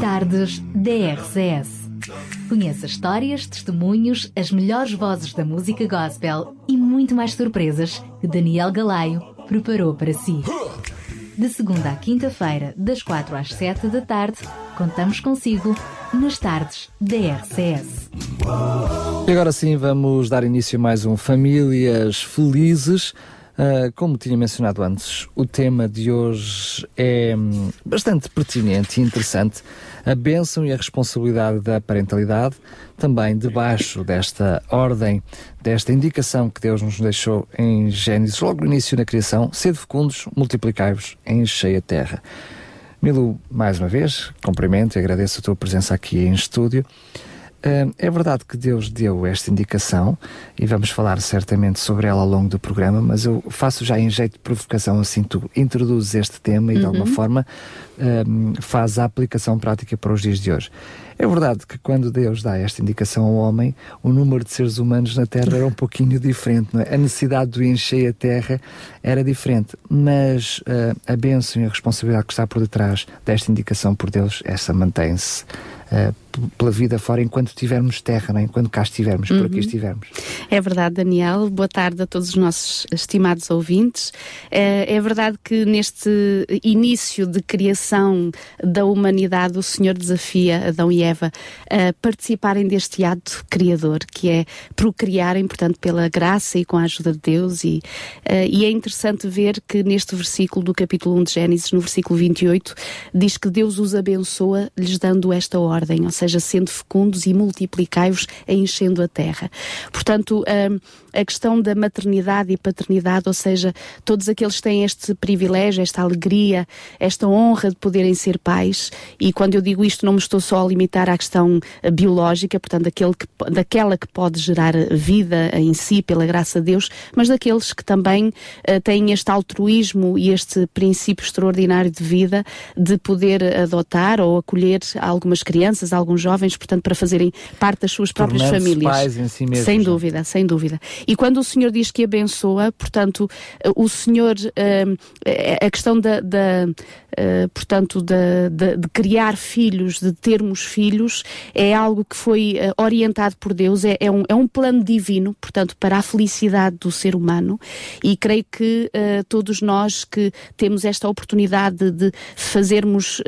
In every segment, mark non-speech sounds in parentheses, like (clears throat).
Tardes DRCS. Conheça histórias, testemunhos, as melhores vozes da música gospel e muito mais surpresas que Daniel Galaio preparou para si. De segunda à quinta-feira, das quatro às sete da tarde, contamos consigo nas tardes DRCS. E agora sim vamos dar início a mais um Famílias Felizes. Uh, como tinha mencionado antes, o tema de hoje é hum, bastante pertinente e interessante. A bênção e a responsabilidade da parentalidade, também debaixo desta ordem, desta indicação que Deus nos deixou em Gênesis, logo no início da criação: sede fecundos, multiplicai-vos, enchei a terra. Milo, mais uma vez, cumprimento e agradeço a tua presença aqui em estúdio. É verdade que Deus deu esta indicação e vamos falar certamente sobre ela ao longo do programa, mas eu faço já em jeito de provocação, assim tu introduzes este tema e uhum. de alguma uhum. forma uh, faz a aplicação prática para os dias de hoje. É verdade que quando Deus dá esta indicação ao homem, o número de seres humanos na Terra era um pouquinho (laughs) diferente, é? A necessidade de encher a Terra era diferente, mas uh, a bênção e a responsabilidade que está por detrás desta indicação por Deus, essa mantém-se uh, pela vida fora enquanto tivermos terra, né? enquanto cá estivermos, uhum. por aqui uhum. estivermos. É verdade, Daniel. Boa tarde a todos os nossos estimados ouvintes. É, é verdade que neste início de criação da humanidade, o Senhor desafia Adão e Eva a participarem deste ato criador, que é procriarem, portanto, pela graça e com a ajuda de Deus. E, uh, e é interessante ver que neste versículo do capítulo 1 de Gênesis, no versículo 28, diz que Deus os abençoa, lhes dando esta ordem, ou seja, sendo fecundos e multiplicai-vos enchendo a terra. Portanto, hum, a questão da maternidade e paternidade, ou seja, todos aqueles têm este privilégio, esta alegria, esta honra de poderem ser pais, e quando eu digo isto não me estou só a limitar à questão eh, biológica, portanto, que, daquela que pode gerar vida em si, pela graça de Deus, mas daqueles que também uh, têm este altruísmo e este princípio extraordinário de vida de poder adotar ou acolher algumas crianças, alguns jovens, portanto, para fazerem parte das suas próprias famílias. Pais em si mesmos, sem é? dúvida, sem dúvida. E quando o Senhor diz que abençoa, portanto, o Senhor, uh, a questão da, da uh, portanto, de, de, de, criar filhos, de termos filhos, é algo que foi uh, orientado por Deus, é, é, um, é um plano divino, portanto, para a felicidade do ser humano. E creio que todos nós que temos esta oportunidade de fazermos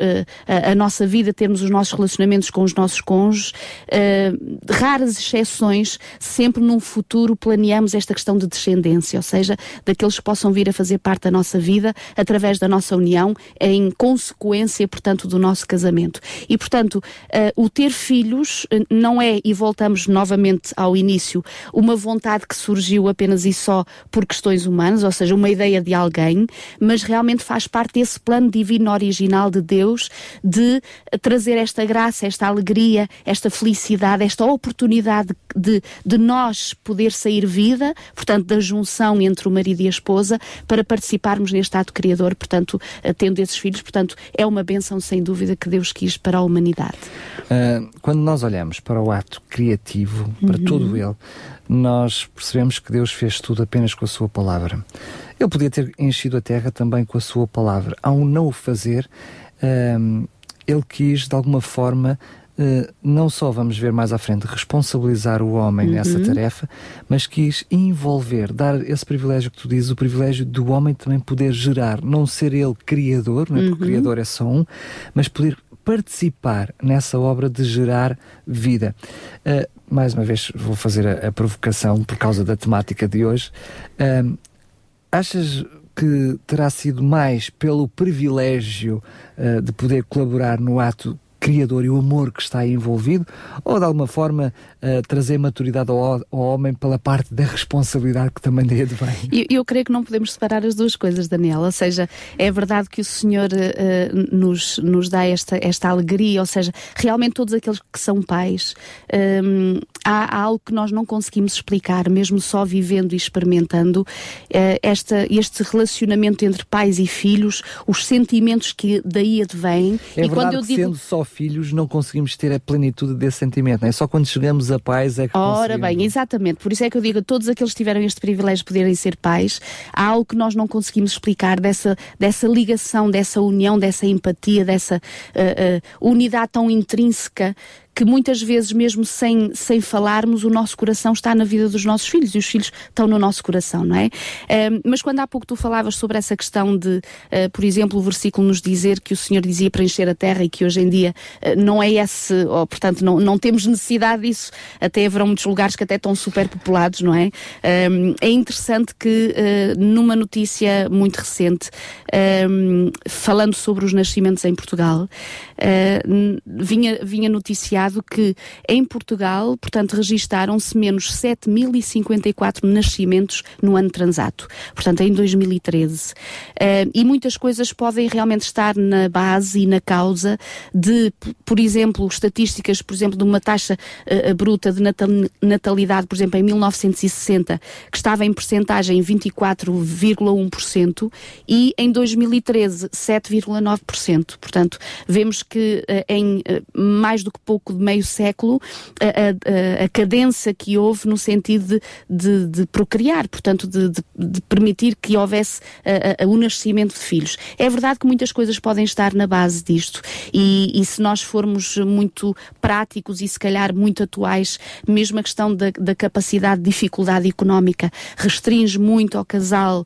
a, a nossa vida, termos os nossos relacionamentos com os nossos cônjuges, uh, raras exceções, sempre num futuro planeamos esta questão de descendência, ou seja, daqueles que possam vir a fazer parte da nossa vida através da nossa união, em consequência, portanto, do nosso casamento. E, portanto, uh, o ter filhos eh, não é, e voltamos novamente ao início, uma vontade que surgiu apenas e só por questões humanas, ou seja, uma ideia de alguém, mas realmente faz parte desse plano divino original de Deus de trazer esta graça, esta alegria, esta felicidade, esta oportunidade de, de nós poder sair vida, portanto, da junção entre o marido e a esposa, para participarmos neste ato criador, portanto, tendo esses filhos, portanto, é uma benção sem dúvida que Deus quis para a humanidade. Uh, quando nós olhamos para o ato criativo, para uhum. todo ele, nós percebemos que Deus fez tudo apenas com a sua palavra. Ele podia ter enchido a terra também com a sua palavra. Ao não o fazer, uh, ele quis, de alguma forma, não só vamos ver mais à frente responsabilizar o homem uhum. nessa tarefa, mas quis envolver, dar esse privilégio que tu dizes, o privilégio do homem também poder gerar, não ser ele criador, não é? porque o uhum. criador é só um, mas poder participar nessa obra de gerar vida. Uh, mais uma vez vou fazer a, a, provocação por causa da temática de hoje. Uh, achas que terá sido mais pelo privilégio uh, de poder colaborar no ato criador e o amor que está aí envolvido, ou de alguma forma uh, trazer maturidade ao, ao, homem pela parte da responsabilidade que também daí advém? Eu, eu creio que não podemos separar as duas coisas, Daniel. Ou seja, é verdade que o Senhor uh, nos, nos dá esta, esta alegria, ou seja, realmente todos aqueles que são pais, um, há, há, algo que nós não conseguimos explicar, mesmo só vivendo e experimentando uh, esta, este relacionamento entre pais e filhos, os sentimentos que daí advêm. É e quando eu digo. Só filhos não conseguimos ter a plenitude desse sentimento, não é? Só quando chegamos a pais é que Ora bem, exatamente. Por isso é que eu digo a todos aqueles que tiveram este privilégio de poderem ser pais, há algo que nós não conseguimos explicar dessa, dessa ligação, dessa união, dessa empatia, dessa uh, uh, unidade tão intrínseca que muitas vezes, mesmo sem, sem falarmos, o nosso coração está na vida dos nossos filhos e os filhos estão no nosso coração, não é? Uh, mas quando há pouco tu falavas sobre essa questão de, uh, por exemplo, o versículo nos dizer que o Senhor dizia para encher a terra e que hoje em dia uh, não é esse, ou, portanto, não, não temos necessidade disso, até haverão muitos lugares que até estão super populados, não é? é interessante que numa notícia muito recente, falando sobre os nascimentos em Portugal, vinha, vinha noticiar que em Portugal, portanto, registaram-se menos 7.054 nascimentos no ano transato, portanto, em 2013. Uh, eh, e muitas coisas podem realmente estar na base e na causa de, por exemplo, estatísticas, por exemplo, de uma taxa uh, bruta de natal natalidade, por exemplo, em 1960, que estava em percentagem 24,1% e em 2013 7,9%. Portanto, vemos que uh, em mais do que pouco de meio século a, a, a cadência que houve no sentido de, de, de procriar, portanto, de, de, permitir que houvesse a, o nascimento de filhos. É verdade que muitas coisas podem estar na base disto e, e, se nós formos muito práticos e se calhar muito atuais, mesmo a questão da, da capacidade de dificuldade económica restringe muito ao casal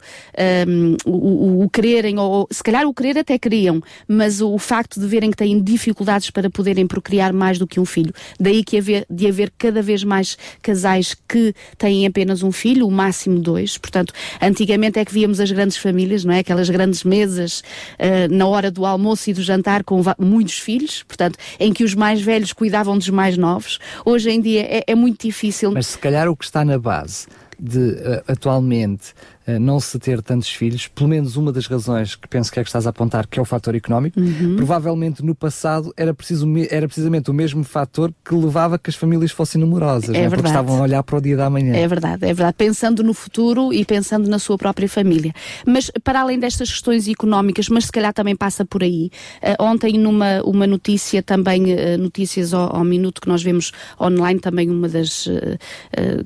um, o, o, o, quererem, ou se calhar o querer até queriam, mas o, o facto de verem que têm dificuldades para poderem procriar mais do que um filho. Daí que haver, de haver cada vez mais casais que têm apenas um filho, o máximo dois. Portanto, antigamente é que víamos as grandes famílias, não é? Aquelas grandes mesas uh, na hora do almoço e do jantar com muitos filhos, portanto, em que os mais velhos cuidavam dos mais novos. Hoje em dia é, é muito difícil. Mas se calhar o que está na base de uh, atualmente não se ter tantos filhos, pelo menos uma das razões que penso que é que estás a apontar, que é o fator económico, uhum. provavelmente no passado era, preciso, era precisamente o mesmo fator que levava que as famílias fossem numerosas, é né? porque estavam a olhar para o dia da manhã. É verdade, é verdade, pensando no futuro e pensando na sua própria família. Mas para além destas questões económicas, mas se calhar também passa por aí, uh, ontem numa uma notícia também, uh, notícias ao, ao, minuto que nós vemos online, também uma das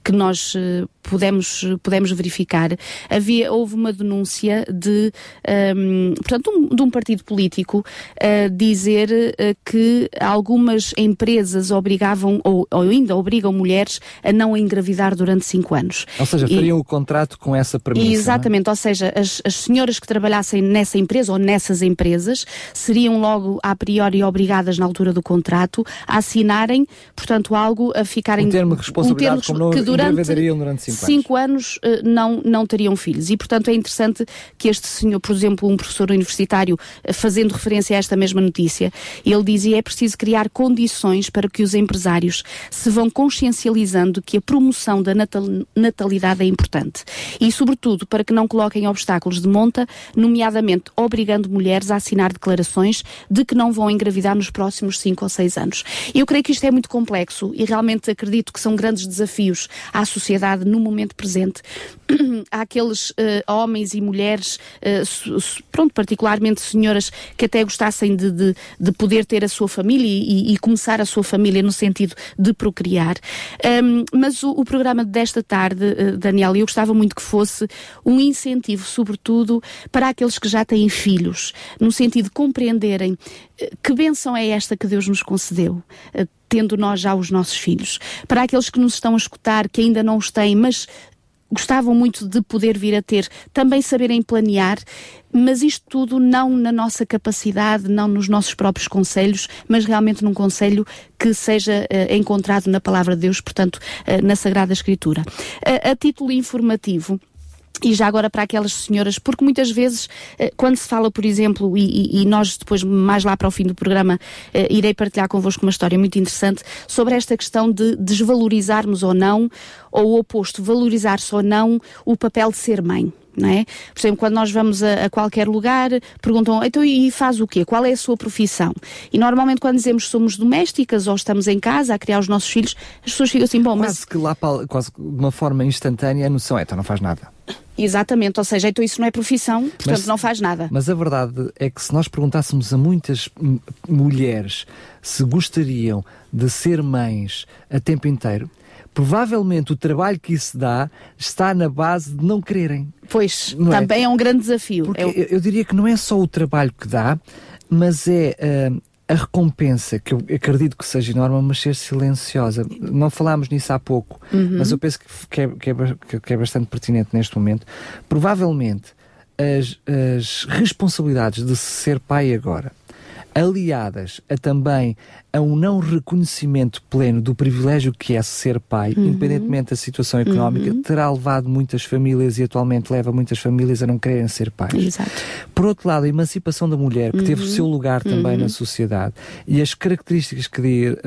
que nós pudemos, pudemos verificar, havia, houve uma denúncia de, um, portanto, um, de um partido político a dizer uh, que algumas empresas obrigavam, ou, ou, ainda obrigam mulheres a não engravidar durante cinco anos. Ou seja, fariam e, o contrato com essa premissa. É? Exatamente, é? ou seja, as, as senhoras que trabalhassem nessa empresa ou nessas empresas seriam logo a priori obrigadas na altura do contrato a assinarem, portanto, algo a ficarem... Um termo de responsabilidade um termo que durante, durante cinco, cinco anos. anos uh, não, não teriam filhos. E, portanto, é interessante que este senhor, por exemplo, um professor universitário, uh, fazendo referência a esta mesma notícia, ele dizia é preciso criar condições para que os empresários se vão consciencializando que a promoção da natal, natalidade é importante. E, sobretudo, para que não coloquem obstáculos de monta, nomeadamente obrigando mulheres a assinar declarações de que não vão engravidar nos próximos 5 ou 6 anos. Eu creio que isto é muito complexo e realmente acredito que são grandes desafios à sociedade no momento presente. Há aqueles uh, homens e mulheres, uh, pronto, particularmente senhoras, que até gostassem de, de, de poder ter a sua família e, e, começar a sua família no sentido de procriar. Um, mas o, o, programa desta tarde, uh, Daniel, eu gostava muito que fosse um incentivo, sobretudo, para aqueles que já têm filhos, no sentido de compreenderem que bênção é esta que Deus nos concedeu tendo nós já os nossos filhos. Para aqueles que nos estão a escutar, que ainda não os têm, mas gostavam muito de poder vir a ter, também saberem planear, mas isto tudo não na nossa capacidade, não nos nossos próprios conselhos, mas realmente num conselho que seja uh, encontrado na Palavra de Deus, portanto, uh, na Sagrada Escritura. Uh, a título informativo, e já agora para aquelas senhoras, porque muitas vezes, eh, quando se fala, por exemplo, e, e nós depois, mais lá para o fim do programa, eh, irei partilhar convosco uma história muito interessante sobre esta questão de desvalorizarmos ou não, ou o oposto, valorizar-se ou não o papel de ser mãe. Não é? Por exemplo, quando nós vamos a, a, qualquer lugar, perguntam, então e faz o quê? Qual é a sua profissão? E normalmente quando dizemos somos domésticas ou estamos em casa a criar os nossos filhos, as pessoas ficam assim, bom, quase mas... Quase que lá, quase de uma forma instantânea a noção é, então não faz nada. Exatamente, ou seja, então isso não é profissão, portanto mas, não faz nada. Mas a verdade é que se nós perguntássemos a muitas mulheres se gostariam de ser mães a tempo inteiro, provavelmente o trabalho que isso dá está na base de não quererem. Pois, não é? também é? é? um grande desafio. Porque eu... eu... diria que não é só o trabalho que dá, mas é uh, a recompensa, que eu acredito que seja enorme, mas ser silenciosa. Não falámos nisso há pouco, uhum. mas eu penso que é, que, é, que é bastante pertinente neste momento. Provavelmente as, as responsabilidades de ser pai agora aliadas a também a um não reconhecimento pleno do privilégio que é ser pai, uhum. independentemente da situação económica, uhum. terá levado muitas famílias e atualmente leva muitas famílias a não quererem ser pais. Exato. Por outro lado, a emancipação da mulher, que uhum. teve o seu lugar também na uhum. sociedade, e as características que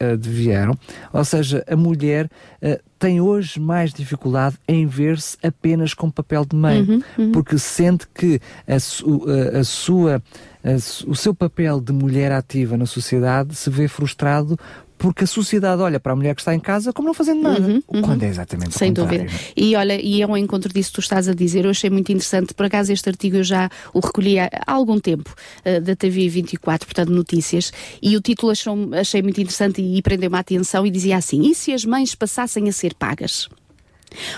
advieram, ou seja, a mulher uh, tem hoje mais dificuldade em ver-se apenas com papel de mãe, uhum, uhum. porque sente que a, su, a, a sua o seu papel de mulher ativa na sociedade se vê frustrado porque a sociedade olha para a mulher que está em casa como não fazendo nada. Uhum, uhum. Quando é exatamente Sem dúvida. E olha, e é um encontro disso que tu estás a dizer. Eu achei muito interessante. Por acaso, este artigo eu já o recolhi há algum tempo, uh, da TV 24, portanto, notícias. E o título achou, achei muito interessante e, e prendeu-me a atenção e dizia assim: E se as mães passassem a ser pagas?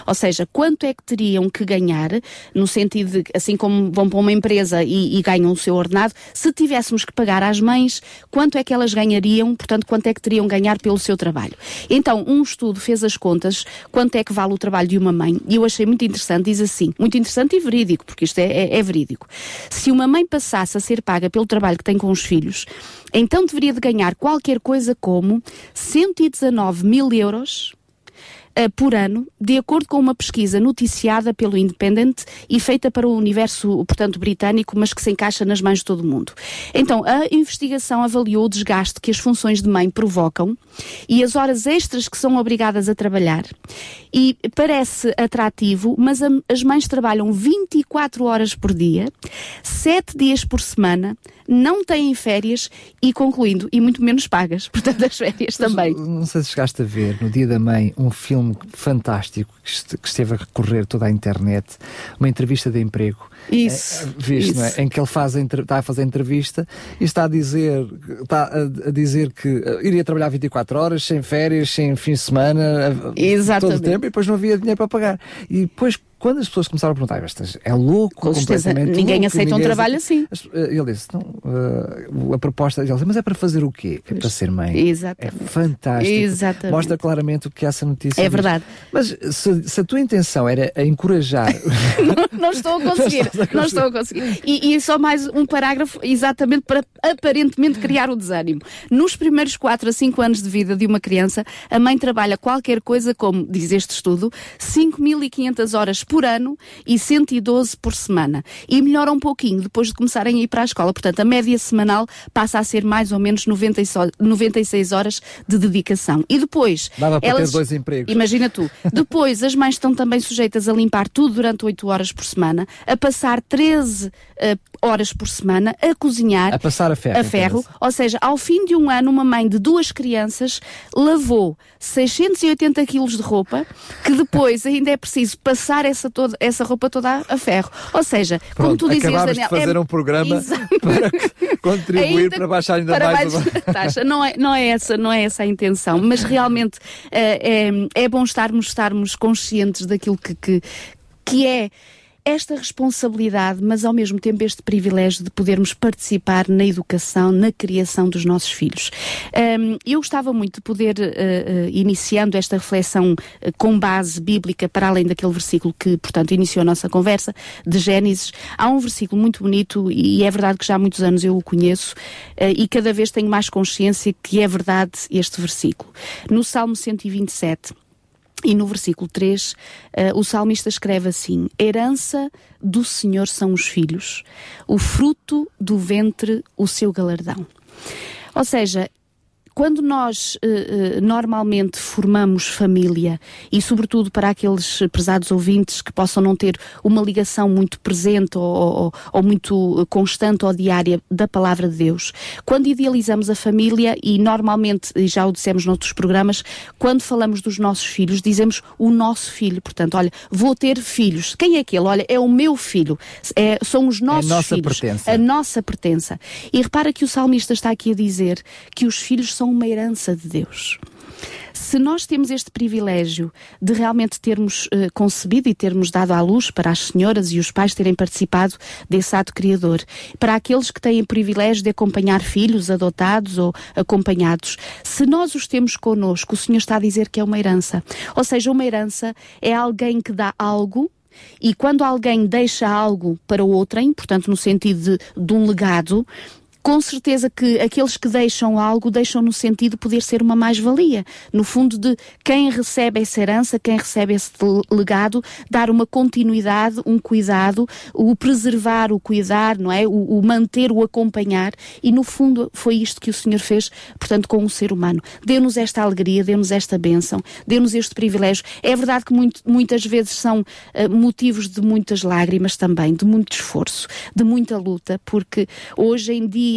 Ou seja, quanto é que teriam que ganhar, no sentido de, assim como vão para uma empresa e, e, ganham o seu ordenado, se tivéssemos que pagar às mães, quanto é que elas ganhariam, portanto, quanto é que teriam ganhar pelo seu trabalho. Então, um estudo fez as contas, quanto é que vale o trabalho de uma mãe, e eu achei muito interessante, diz assim, muito interessante e verídico, porque isto é, é, é verídico. Se uma mãe passasse a ser paga pelo trabalho que tem com os filhos, então deveria de ganhar qualquer coisa como 119 mil euros por ano, de acordo com uma pesquisa noticiada pelo Independent e feita para o universo, portanto, britânico, mas que se encaixa nas mãos de todo o mundo. Então, a investigação avaliou o desgaste que as funções de mãe provocam e as horas extras que são obrigadas a trabalhar. E parece atrativo, mas a, as mães trabalham 24 horas por dia, 7 dias por semana, não têm férias e, concluindo, e muito menos pagas, (laughs) portanto, as férias também. Não sei se chegaste a ver, no Dia da Mãe, um filme fantástico que esteve a recorrer toda a internet, uma entrevista de emprego. Isso. É, viste, isso. É? Em que ele faz a, está a fazer a entrevista e está a dizer, está a, a, dizer que iria trabalhar 24 horas, sem férias, sem fim de semana, Exatamente. todo o tempo, e depois não havia dinheiro para pagar. E depois quando as pessoas começaram a perguntar, mas é louco, Com completamente ninguém louco, aceita ninguém um trabalho assim. Ele disse, não, uh, a proposta, ele disse, mas é para fazer o quê? É para ser mãe. Exatamente. É fantástico. Exatamente. Mostra claramente o que essa notícia É verdade. Mas se, se, a tua intenção era a encorajar... (laughs) não, não, estou a (laughs) conseguir, não, estou a conseguir. E, e, só mais um parágrafo exatamente para aparentemente criar o desânimo. Nos primeiros 4 a 5 anos de vida de uma criança, a mãe trabalha qualquer coisa como, diz este estudo, 5.500 horas por ano e 112 por semana. E melhora um pouquinho depois de começarem a ir para a escola. Portanto, a média semanal passa a ser mais ou menos 96 horas de dedicação. E depois. Dava para elas, ter dois empregos. Imagina tu. Depois, as mães estão também sujeitas a limpar tudo durante 8 horas por semana, a passar 13 uh, horas por semana a cozinhar. A passar a ferro. A ferro. Ou seja, ao fim de um ano, uma mãe de duas crianças lavou 680 quilos de roupa, que depois ainda é preciso passar essa, toda, essa roupa toda a ferro. Ou seja, Pronto, como tu dizias, Daniel. de fazer é... um programa (laughs) para contribuir ainda, para baixar ainda para mais, mais a taxa. Não é, não, é essa, não é essa a intenção, mas realmente é, é, é bom estarmos, estarmos conscientes daquilo que, que, que é esta responsabilidade, mas ao mesmo tempo este privilégio de podermos participar na educação, na criação dos nossos filhos. Um, eu gostava muito de poder, uh, uh, iniciando esta reflexão uh, com base bíblica, para além daquele versículo que, portanto, iniciou a nossa conversa, de Gênesis, há um versículo muito bonito e é verdade que já há muitos anos eu o conheço e cada vez tenho mais consciência que é verdade este versículo. No Salmo 127, e no versículo 3, uh, o salmista escreve assim: Herança do Senhor são os filhos, o fruto do ventre, o seu galardão. Ou seja, quando nós uh, uh, normalmente formamos família, e sobretudo para aqueles prezados ouvintes que possam não ter uma ligação muito presente ou, ou, ou muito constante ou diária da palavra de Deus, quando idealizamos a família, e normalmente, e já o dissemos noutros programas, quando falamos dos nossos filhos, dizemos o nosso filho. Portanto, olha, vou ter filhos. Quem é aquele? Olha, é o meu filho. É, são os nossos é a nossa filhos. Pertença. A nossa pertença. E repara que o salmista está aqui a dizer que os filhos são uma herança de Deus se nós temos este privilégio de realmente termos uh, concebido e termos dado à luz para as senhoras e os pais terem participado desse ato criador, para aqueles que têm o privilégio de acompanhar filhos adotados ou acompanhados, se nós os temos connosco, o Senhor está a dizer que é uma herança. Ou seja, uma herança é alguém que dá algo e quando alguém deixa algo para outrem, portanto, no sentido de, de um legado, com certeza que aqueles que deixam algo deixam no sentido de poder ser uma mais-valia. No fundo, de quem recebe essa herança, quem recebe esse legado, dar uma continuidade, um cuidado, o preservar, o cuidar, não é? O, o manter, o acompanhar. E no fundo foi isto que o Senhor fez, portanto, com o ser humano. Deu-nos esta alegria, deu-nos esta bênção, deu-nos este privilégio. É verdade que muito, muitas vezes são uh, motivos de muitas lágrimas também, de muito esforço, de muita luta, porque hoje em dia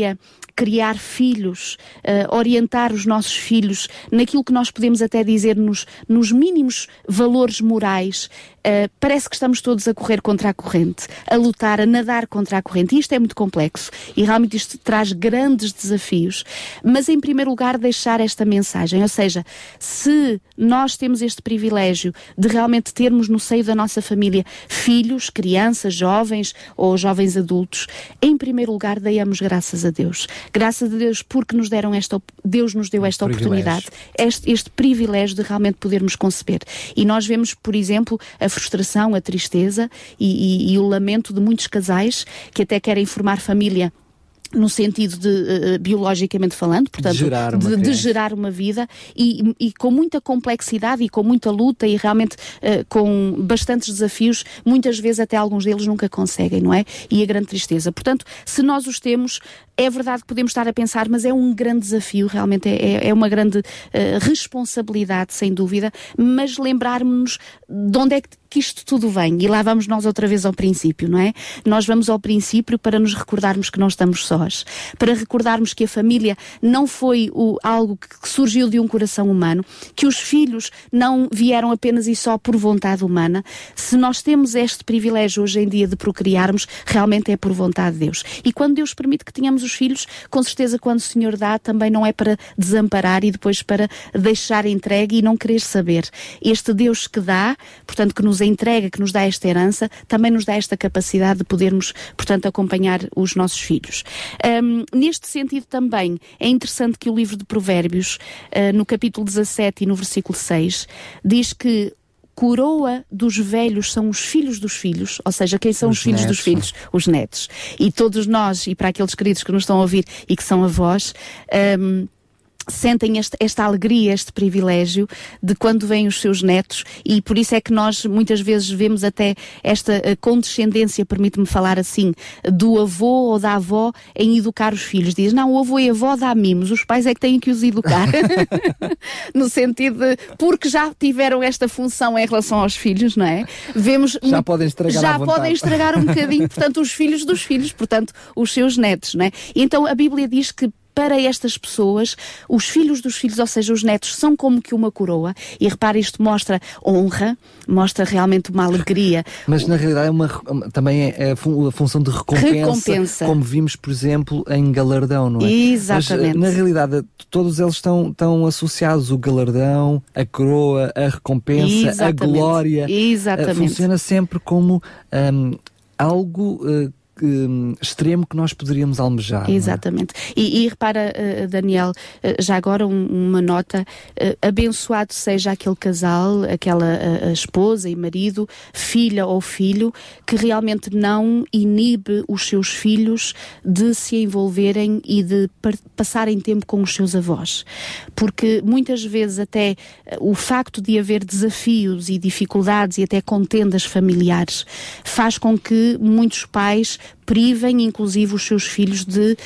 criar filhos, uh, orientar os nossos filhos naquilo que nós podemos até dizer nos, nos mínimos valores morais, uh, parece que estamos todos a correr contra a corrente, a lutar, a nadar contra a corrente. E isto é muito complexo e realmente isto traz grandes desafios. Mas, em primeiro lugar, deixar esta mensagem, ou seja, se nós temos este privilégio de realmente termos no seio da nossa família filhos, crianças, jovens ou jovens adultos, em primeiro lugar, deiamos graças a Deus. Graças a Deus porque nos deram esta, Deus nos deu esta oportunidade, este, este privilégio de realmente podermos conceber. E nós vemos, por exemplo, a frustração, a tristeza e, e, e o lamento de muitos casais que até querem formar família no sentido de uh, biologicamente falando, portanto, de gerar uma, de, de gerar uma vida e, e, com muita complexidade e com muita luta e realmente uh, com bastantes desafios, muitas vezes até alguns deles nunca conseguem, não é? E a grande tristeza. Portanto, se nós os temos, é verdade que podemos estar a pensar, mas é um grande desafio, realmente é, é, é uma grande uh, responsabilidade, sem dúvida, mas lembrarmos-nos de onde é que que isto tudo vem. E lá vamos nós outra vez ao princípio, não é? Nós vamos ao princípio para nos recordarmos que não estamos sós, para recordarmos que a família não foi o, algo que surgiu de um coração humano, que os filhos não vieram apenas e só por vontade humana. Se nós temos este privilégio hoje em dia de procriarmos, realmente é por vontade de Deus. E quando Deus permite que tenhamos os filhos, com certeza quando o Senhor dá, também não é para desamparar e depois para deixar entregue e não querer saber. Este Deus que dá, portanto, que nos nos entrega, que nos dá esta herança, também nos dá esta capacidade de podermos, portanto, acompanhar os nossos filhos. Um, neste sentido também é interessante que o livro de Provérbios, uh, no capítulo 17 e no versículo 6, diz que coroa dos velhos são os filhos dos filhos, ou seja, quem são os, os filhos netos. dos filhos? Os netos. E todos nós, e para aqueles queridos que nos estão a ouvir e que são avós, um, sentem este, esta alegria, este privilégio de quando vêm os seus netos e por isso é que nós muitas vezes vemos até esta eh, condescendência, permite-me falar assim, do avô ou da avó em educar os filhos. Diz, não, o avô e a avó dá mimos, os pais é que têm que os educar. (laughs) no sentido de, porque já tiveram esta função em relação aos filhos, não é? Vemos já podem estragar já podem estragar um bocadinho, portanto, os filhos dos filhos, portanto, os seus netos, não é? Então a Bíblia diz que para estas pessoas, os filhos dos filhos, ou seja, os netos, são como que uma coroa. E repare, isto mostra honra, mostra realmente uma alegria. Mas na realidade é uma, também é a função de recompensa, recompensa, como vimos, por exemplo, em galardão, não é? Exatamente. Mas, na realidade, todos eles estão, estão associados, o galardão, a coroa, a recompensa, Exatamente. a glória. Exatamente. Funciona sempre como um, algo uh, um, extremo que nós poderíamos almejar. É? Exatamente. É? E, e, repara, uh, Daniel, uh, já agora um, uma nota: uh, abençoado seja aquele casal, aquela esposa e marido, filha ou filho, que realmente não inibe os seus filhos de se envolverem e de passarem tempo com os seus avós. Porque muitas vezes, até o facto de haver desafios e dificuldades e até contendas familiares faz com que muitos pais privem, inclusive, os seus filhos de,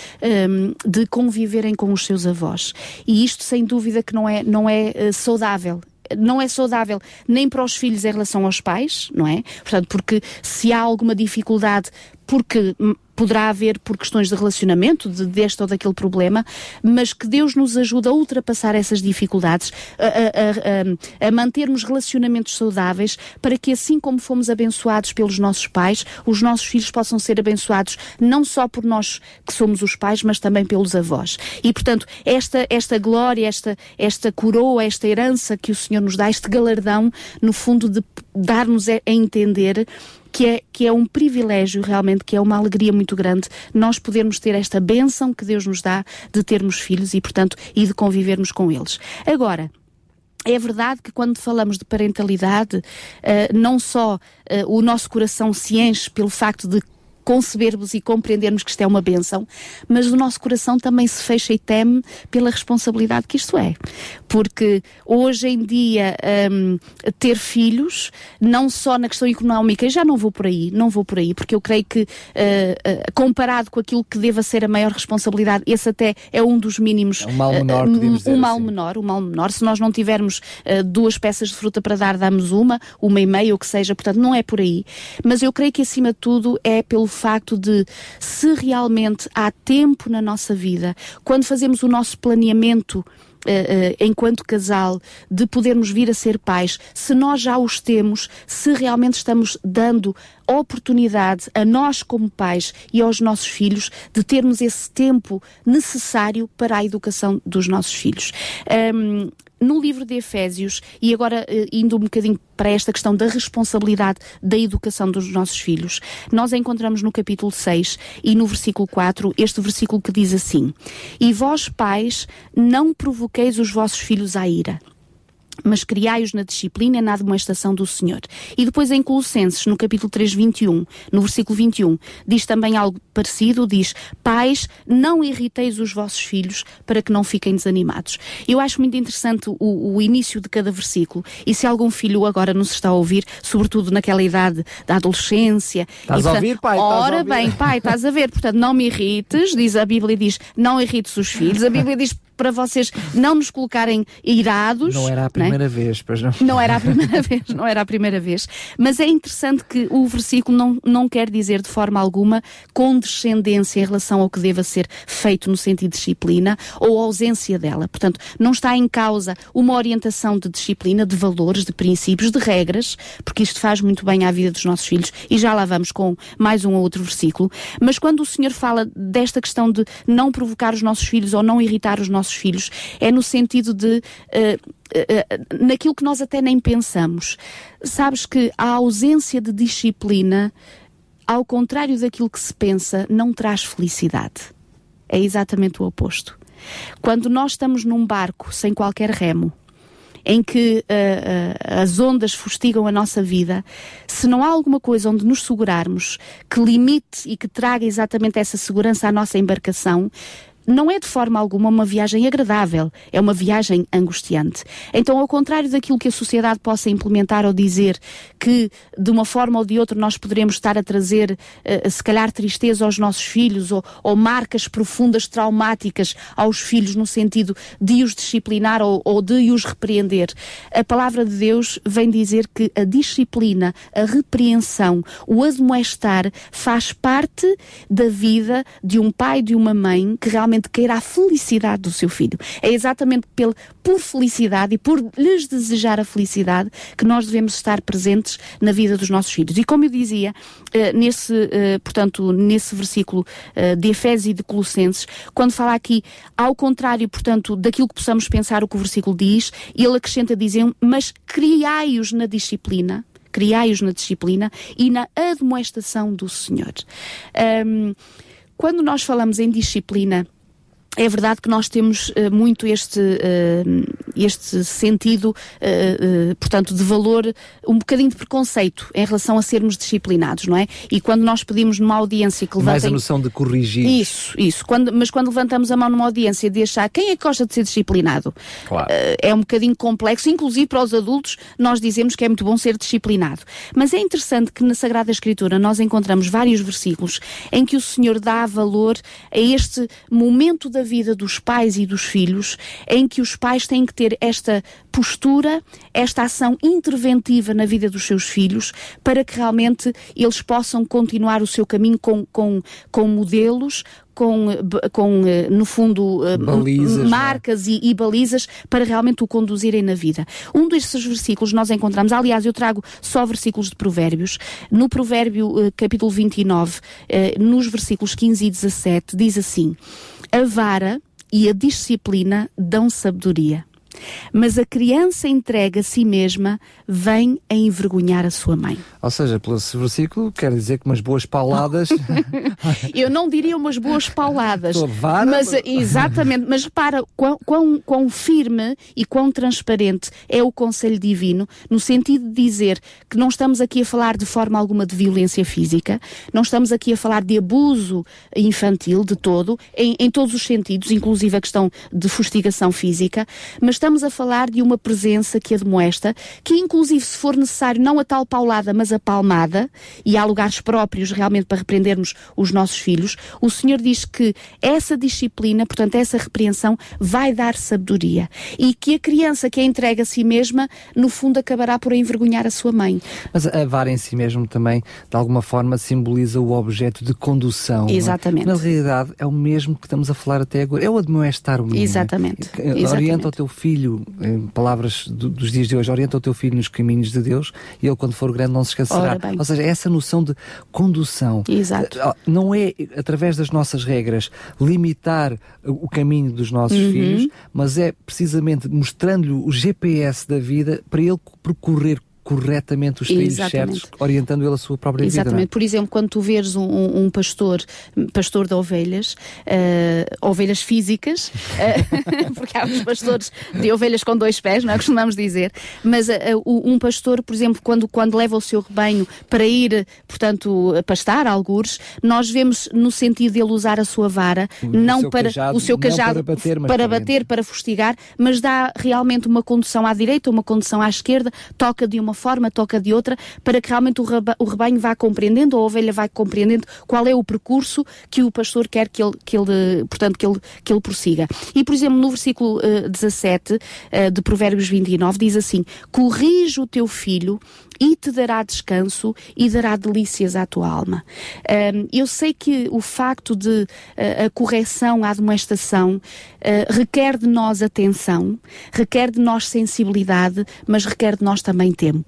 um, de conviverem com os seus avós. E isto, sem dúvida, que não é, não é uh, saudável não é saudável nem para os filhos em relação aos pais, não é? Portanto, porque se há alguma dificuldade, porque poderá haver por questões de relacionamento, de, deste ou daquele problema, mas que Deus nos ajuda a ultrapassar essas dificuldades, a, a, a, a, mantermos relacionamentos saudáveis, para que assim como fomos abençoados pelos nossos pais, os nossos filhos possam ser abençoados não só por nós que somos os pais, mas também pelos avós. E portanto, esta, esta glória, esta, esta coroa, esta herança que o Senhor nos dá, este galardão, no fundo, de dar-nos a entender que é, que é um privilégio realmente, que é uma alegria muito grande nós podermos ter esta bênção que Deus nos dá de termos filhos e, portanto, e de convivermos com eles. Agora, é verdade que quando falamos de parentalidade, uh, não só uh, o nosso coração se enche pelo facto de concebermos e compreendermos que isto é uma benção, mas o nosso coração também se fecha e teme pela responsabilidade que isto é. Porque hoje em dia um, ter filhos, não só na questão económica, já não vou por aí, não vou por aí, porque eu creio que uh, uh, comparado com aquilo que deva ser a maior responsabilidade, esse até é um dos mínimos. É um mal menor, uh, um, um mal assim. menor, um mal menor. Se nós não tivermos duas peças de fruta para dar, damos uma, uma e meia, ou que seja, portanto, não é por aí. Mas eu creio que acima de tudo é pelo facto de se realmente há tempo na nossa vida, quando fazemos o nosso planeamento Uh, uh, enquanto casal, de podermos vir a ser pais, se nós já os temos, se realmente estamos dando oportunidade a nós como pais e aos nossos filhos de termos esse tempo necessário para a educação dos nossos filhos. Um, no livro de Efésios, e agora uh, indo um bocadinho para esta questão da responsabilidade da educação dos nossos filhos, nós encontramos no capítulo 6 e no versículo 4 este versículo que diz assim: E vós, pais, não provoqueis os vossos filhos à ira mas criai-os na disciplina e na demonstração do Senhor. E depois em Colossenses, no capítulo 3, 21, no versículo 21, diz também algo parecido, diz, pais, não irriteis os vossos filhos para que não fiquem desanimados. Eu acho muito interessante o, o início de cada versículo, e se algum filho agora nos está a ouvir, sobretudo naquela idade da adolescência... Estás e, portanto, a ouvir, pai? Ora ouvir. bem, pai, estás a ver, portanto, não me irrites, diz a Bíblia, diz, não irrites os filhos, a Bíblia diz para vocês não nos colocarem irados. Não era a primeira né? vez, pois não. Não era a primeira (laughs) vez, não era a primeira vez. Mas é interessante que o versículo não, não quer dizer de forma alguma condescendência em relação ao que deva ser feito no sentido de disciplina ou ausência dela. Portanto, não está em causa uma orientação de disciplina, de valores, de princípios, de regras, porque isto faz muito bem à vida dos nossos filhos e já lá vamos com mais um ou outro versículo. Mas quando o Senhor fala desta questão de não provocar os nossos filhos ou não irritar os nossos nossos filhos, é no sentido de. Uh, naquilo que nós até nem pensamos. Sabes que a ausência de disciplina, ao contrário daquilo que se pensa, não traz felicidade. É exatamente o oposto. Quando nós estamos num barco sem qualquer remo, em que uh, uh, as ondas fustigam a nossa vida, se não há alguma coisa onde nos segurarmos que limite e que traga exatamente essa segurança à nossa embarcação, não é de forma alguma uma viagem agradável, é uma viagem angustiante. Então, ao contrário daquilo que a sociedade possa implementar ou dizer que de uma forma ou de outra nós poderemos estar a trazer, uh, se calhar, tristeza aos nossos filhos ou, ou, marcas profundas, traumáticas aos filhos no sentido de os disciplinar ou, ou de os repreender. A palavra de Deus vem dizer que a disciplina, a repreensão, o admoestar faz parte da vida de um pai de uma mãe que realmente realmente queira a felicidade do seu filho. É exatamente pelo, por felicidade e por lhes desejar a felicidade que nós devemos estar presentes na vida dos nossos filhos. E como eu dizia, uh, nesse, uh, portanto, nesse versículo uh, de Efésios e de Colossenses, quando fala aqui, ao contrário, portanto, daquilo que possamos pensar o que o versículo diz, ele acrescenta dizer, mas criai-os na disciplina, criai-os na disciplina e na admoestação do Senhor. Um, quando nós falamos em disciplina, é verdade que nós temos uh, muito este, uh, este sentido, uh, uh, portanto, de valor, um bocadinho de preconceito em relação a sermos disciplinados, não é? E quando nós pedimos numa audiência que levantem... Mais a noção de corrigir. Isso, isso. Quando, mas quando levantamos a mão numa audiência de achar quem é que gosta de ser disciplinado, claro. é um bocadinho complexo, inclusive para os adultos, nós dizemos que é muito bom ser disciplinado. Mas é interessante que na Sagrada Escritura nós encontramos vários versículos em que o Senhor dá valor a este momento da vida dos pais e dos filhos, em que os pais têm que ter esta postura, esta ação interventiva na vida dos seus filhos, para que realmente eles possam continuar o seu caminho com, com, com modelos, com, com eh, no fundo, eh, balizas, é? marcas e, e, balizas para realmente o conduzirem na vida. Um desses versículos nós encontramos, aliás, eu trago só versículos de Provérbios. No Provérbio, eh, capítulo 29, nos versículos 15 e 17, diz assim: A vara e a disciplina dão sabedoria mas a criança entregue a si mesma vem a envergonhar a sua mãe. Ou seja, pelo versículo quer dizer que umas boas pauladas. (laughs) Eu não diria umas boas pauladas. mas, exatamente, mas repara quão, quão, quão firme e quão transparente é o conselho divino, no sentido de dizer que não estamos aqui a falar de forma alguma de violência física, não estamos aqui a falar de abuso infantil de todo, em, em todos os sentidos, inclusive a questão de fustigação física, mas estamos a falar de uma presença que admoesta, que inclusive se for necessário não a tal paulada, mas a palmada, e há lugares próprios realmente para repreendermos os nossos filhos, o Senhor diz que essa disciplina, portanto essa repreensão, vai dar sabedoria. E que a criança que é entregue a si mesma, no fundo acabará por envergonhar a sua mãe. Mas a vara em si mesmo também, de alguma forma, simboliza o objeto de condução. É? Exatamente. Na realidade, é o mesmo que estamos a falar até agora. É o admoestar o menino. Exatamente. Orienta Exatamente. o teu filho filho, em palavras do, dos dias de hoje, orienta o teu filho nos caminhos de Deus e ele, quando for grande, não se esquecerá. Ou seja, essa noção de condução. Exato. Eh, não é, através das nossas regras, limitar o caminho dos nossos uhum. filhos, mas é precisamente mostrando-lhe o GPS da vida para ele percorrer corretamente os trilhos certos, orientando ele a sua própria Exatamente. vida. Exatamente. Por exemplo, quando tu veres um, um pastor, pastor de ovelhas, uh, ovelhas físicas, uh, (laughs) porque há os pastores de ovelhas com dois pés, não é? Costumamos dizer, mas uh, um pastor, por exemplo, quando, quando leva o seu rebanho para ir, portanto, pastar algures, nós vemos no sentido de ele usar a sua vara, o não para cajado, o seu cajado para bater, para, bater, para fustigar, mas dá realmente uma condução à direita, uma condução à esquerda, toca de uma uma forma, toca de outra, para que realmente o, rebanho vá compreendendo, a ovelha vá compreendendo qual é o percurso que o pastor quer que ele, que ele portanto, que ele, que ele prossiga. E, por exemplo, no versículo uh, 17 uh, de Provérbios 29 diz assim, corrige o teu filho e te dará descanso e dará delícias à tua alma. Um, eu sei que o facto de uh, a correção, a admoestação, uh, requer de nós atenção, requer de nós sensibilidade, mas requer de nós também tempo.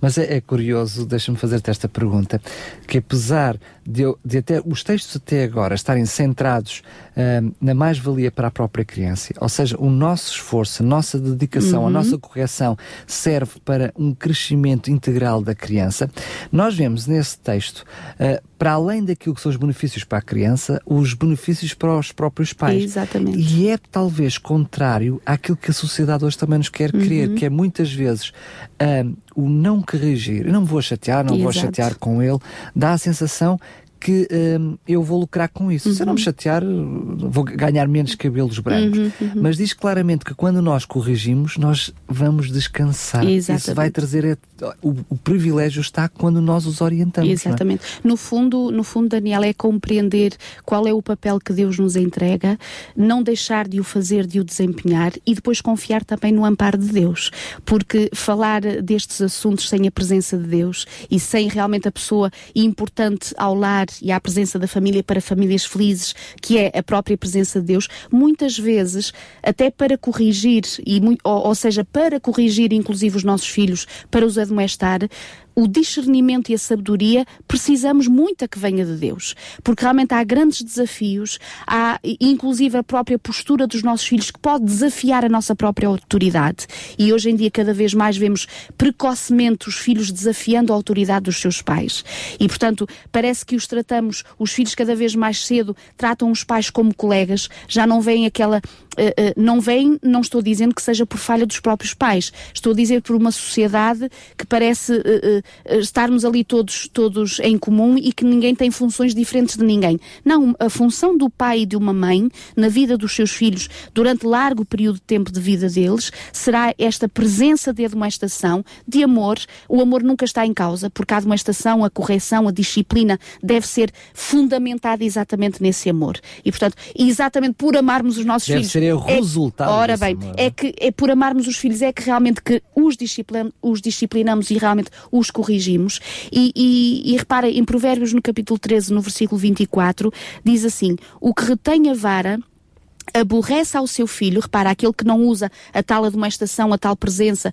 Mas é, é curioso, deixa-me fazer-te esta pergunta, que apesar de, de, até os textos até agora estarem centrados uh, na mais-valia para a própria criança, ou seja, o nosso esforço, a nossa dedicação, uhum. a nossa correção serve para um crescimento integral da criança. Nós vemos nesse texto, uh, para além daquilo que são os benefícios para a criança, os benefícios para os próprios pais. Exatamente. E é talvez contrário àquilo que a sociedade hoje também nos quer uhum. que é muitas vezes uh, o não corrigir. Eu não me vou chatear, não Exato. vou chatear com ele, dá a sensação que um, eu vou lucrar com isso. Uhum. Se eu não me uhum. chatear, vou ganhar menos cabelos brancos. Uhum, uhum. Mas diz claramente que quando nós corrigimos, nós vamos descansar. Exatamente. Isso vai trazer o, o, privilégio está quando nós os orientamos. É? Exatamente. É? No fundo, no fundo, Daniel, é compreender qual é o papel que Deus nos entrega, não deixar de o fazer, de o desempenhar e depois confiar também no amparo de Deus. Porque falar destes assuntos sem a presença de Deus e sem realmente a pessoa importante ao lar e à presença da família para famílias felizes, que é a própria presença de Deus, muitas vezes, até para corrigir, e, ou, ou seja, para corrigir inclusive os nossos filhos, para os admoestar, o discernimento e a sabedoria precisamos muito a que venha de Deus, porque realmente há grandes desafios, há inclusive a própria postura dos nossos filhos que pode desafiar a nossa própria autoridade. E hoje em dia cada vez mais vemos precocemente os filhos desafiando a autoridade dos seus pais. E portanto, parece que os tratamos, os filhos cada vez mais cedo tratam os pais como colegas, já não veem aquela Uh, uh, não vem, não estou dizendo que seja por falha dos próprios pais, estou a dizer por uma sociedade que parece uh, estarmos ali todos, todos em comum e que ninguém tem funções diferentes de ninguém. Não, a função do pai e de uma mãe na vida dos seus filhos durante largo período de tempo de vida deles será esta presença de admoestação, de amor. O amor nunca está em causa, porque a admoestação, a correção, a disciplina deve ser fundamentada exatamente nesse amor. E portanto, exatamente por amarmos os nossos deve filhos seria o é resultado. É, ora bem, amor. é que é por amarmos os filhos, é que realmente que os, disciplinamos, os disciplinamos e realmente os corrigimos. E, e, e repara, em Provérbios, no capítulo 13, no versículo 24, diz assim: O que retém a vara aborrece ao seu filho, repara, aquele que não usa a tal admoestação, a tal presença,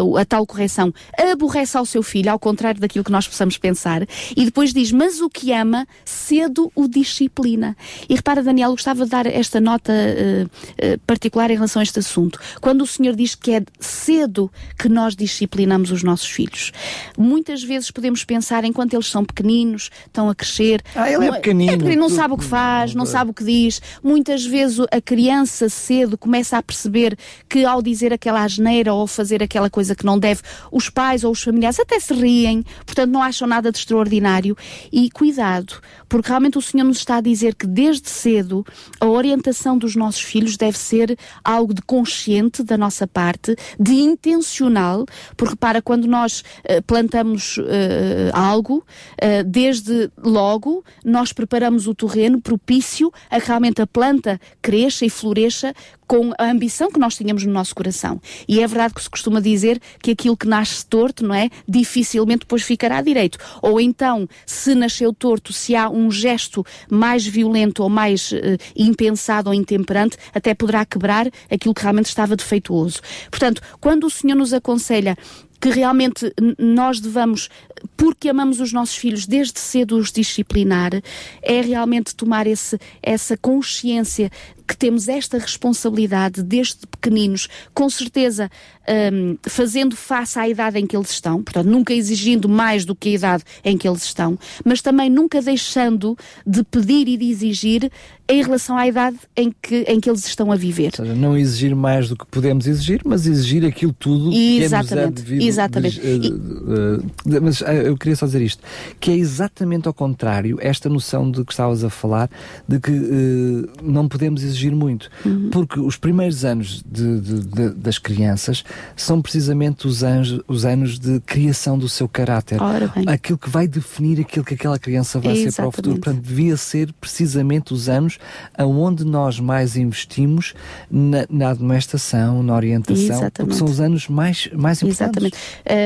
uh, a tal correção, aborrece ao seu filho, ao contrário daquilo que nós possamos pensar, e depois diz, mas o que ama, cedo o disciplina. E repara, Daniel, gostava de dar esta nota uh, uh, particular em relação a este assunto. Quando o Senhor diz que é cedo que nós disciplinamos os nossos filhos, muitas vezes podemos pensar, enquanto eles são pequeninos, estão a crescer, ah, ele é pequenino, é pequenino não sabe o que faz, não sabe o que diz, muitas vezes a criança cedo começa a perceber que ao dizer aquela asneira ou fazer aquela coisa que não deve, os pais ou os familiares até se riem, portanto não acham nada de extraordinário. E cuidado, porque realmente o Senhor nos está a dizer que desde cedo a orientação dos nossos filhos deve ser algo de consciente da nossa parte, de intencional, porque para quando nós uh, plantamos uh, algo, uh, desde logo nós preparamos o terreno propício a que realmente a planta cresça e floresça com a ambição que nós tínhamos no nosso coração. E é verdade que se costuma dizer que aquilo que nasce torto, não é? Dificilmente depois ficará direito. Ou então, se nasceu torto, se há um gesto mais violento ou mais uh, impensado ou intemperante, até poderá quebrar aquilo que realmente estava defeituoso. Portanto, quando o Senhor nos aconselha que realmente nós devamos, porque amamos os nossos filhos, desde cedo os disciplinar, é realmente tomar esse, essa consciência que temos esta responsabilidade desde pequeninos, com certeza um, fazendo face à idade em que eles estão, portanto, nunca exigindo mais do que a idade em que eles estão, mas também nunca deixando de pedir e de exigir em relação à idade em que, em que eles estão a viver. Ou seja, não exigir mais do que podemos exigir, mas exigir aquilo tudo exatamente, que é devido. Exatamente. De, uh, uh, mas uh, eu queria só dizer isto, que é exatamente ao contrário, esta noção de que estavas a falar, de que não podemos exigir muito, uhum. porque os primeiros anos de, de, de, das crianças são precisamente os, anjos, os anos de criação do seu caráter. Aquilo que vai definir aquilo que aquela criança vai ser para o futuro. Portanto, devia ser precisamente os anos aonde nós mais investimos na, na admoestação, na orientação, Exatamente. porque são os anos mais, mais importantes. Exatamente.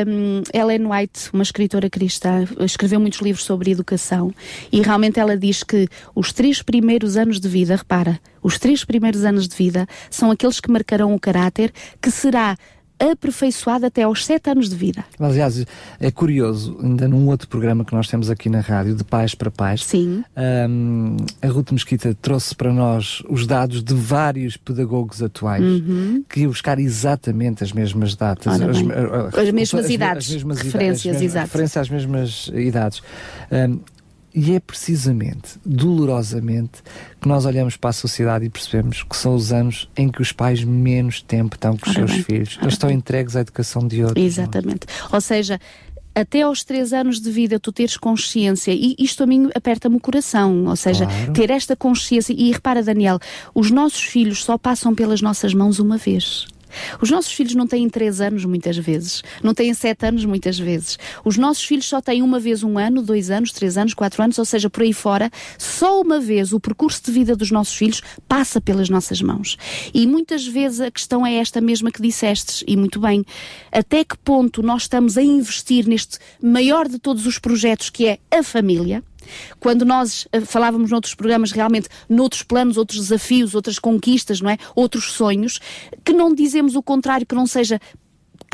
Um, Ellen White, uma escritora cristã, escreveu muitos livros sobre educação e realmente ela diz que os três primeiros anos de vida, repara, os três primeiros anos de vida são aqueles que marcarão o caráter que será aperfeiçoado até aos sete anos de vida. Aliás, é curioso, ainda num outro programa que nós temos aqui na rádio, de Pais para Pais, Sim. Um, a Ruth Mesquita trouxe para nós os dados de vários pedagogos atuais uhum. que iam buscar exatamente as mesmas datas, as, as, as, mesmas as, idades, as mesmas referências, idades, referência às mesmas idades. Um, e é precisamente, dolorosamente, que nós olhamos para a sociedade e percebemos que são os anos em que os pais menos tempo estão com os ora seus bem, filhos. Eles estão entregues à educação de outros. Exatamente. Não? Ou seja, até aos três anos de vida tu teres consciência, e isto a mim aperta-me o coração, ou seja, claro. ter esta consciência, e repara Daniel, os nossos filhos só passam pelas nossas mãos uma vez. Os nossos filhos não têm três anos muitas vezes, não têm sete anos muitas vezes. Os nossos filhos só têm uma vez um ano, dois anos, três anos, quatro anos, ou seja, por aí fora, só uma vez o percurso de vida dos nossos filhos passa pelas nossas mãos. E muitas vezes a questão é esta mesma que dissestes, e muito bem, até que ponto nós estamos a investir neste maior de todos os projetos que é a família, quando nós uh, falávamos noutros programas, realmente, noutros planos, outros desafios, outras conquistas, não é? Outros sonhos, que não dizemos o contrário, que não seja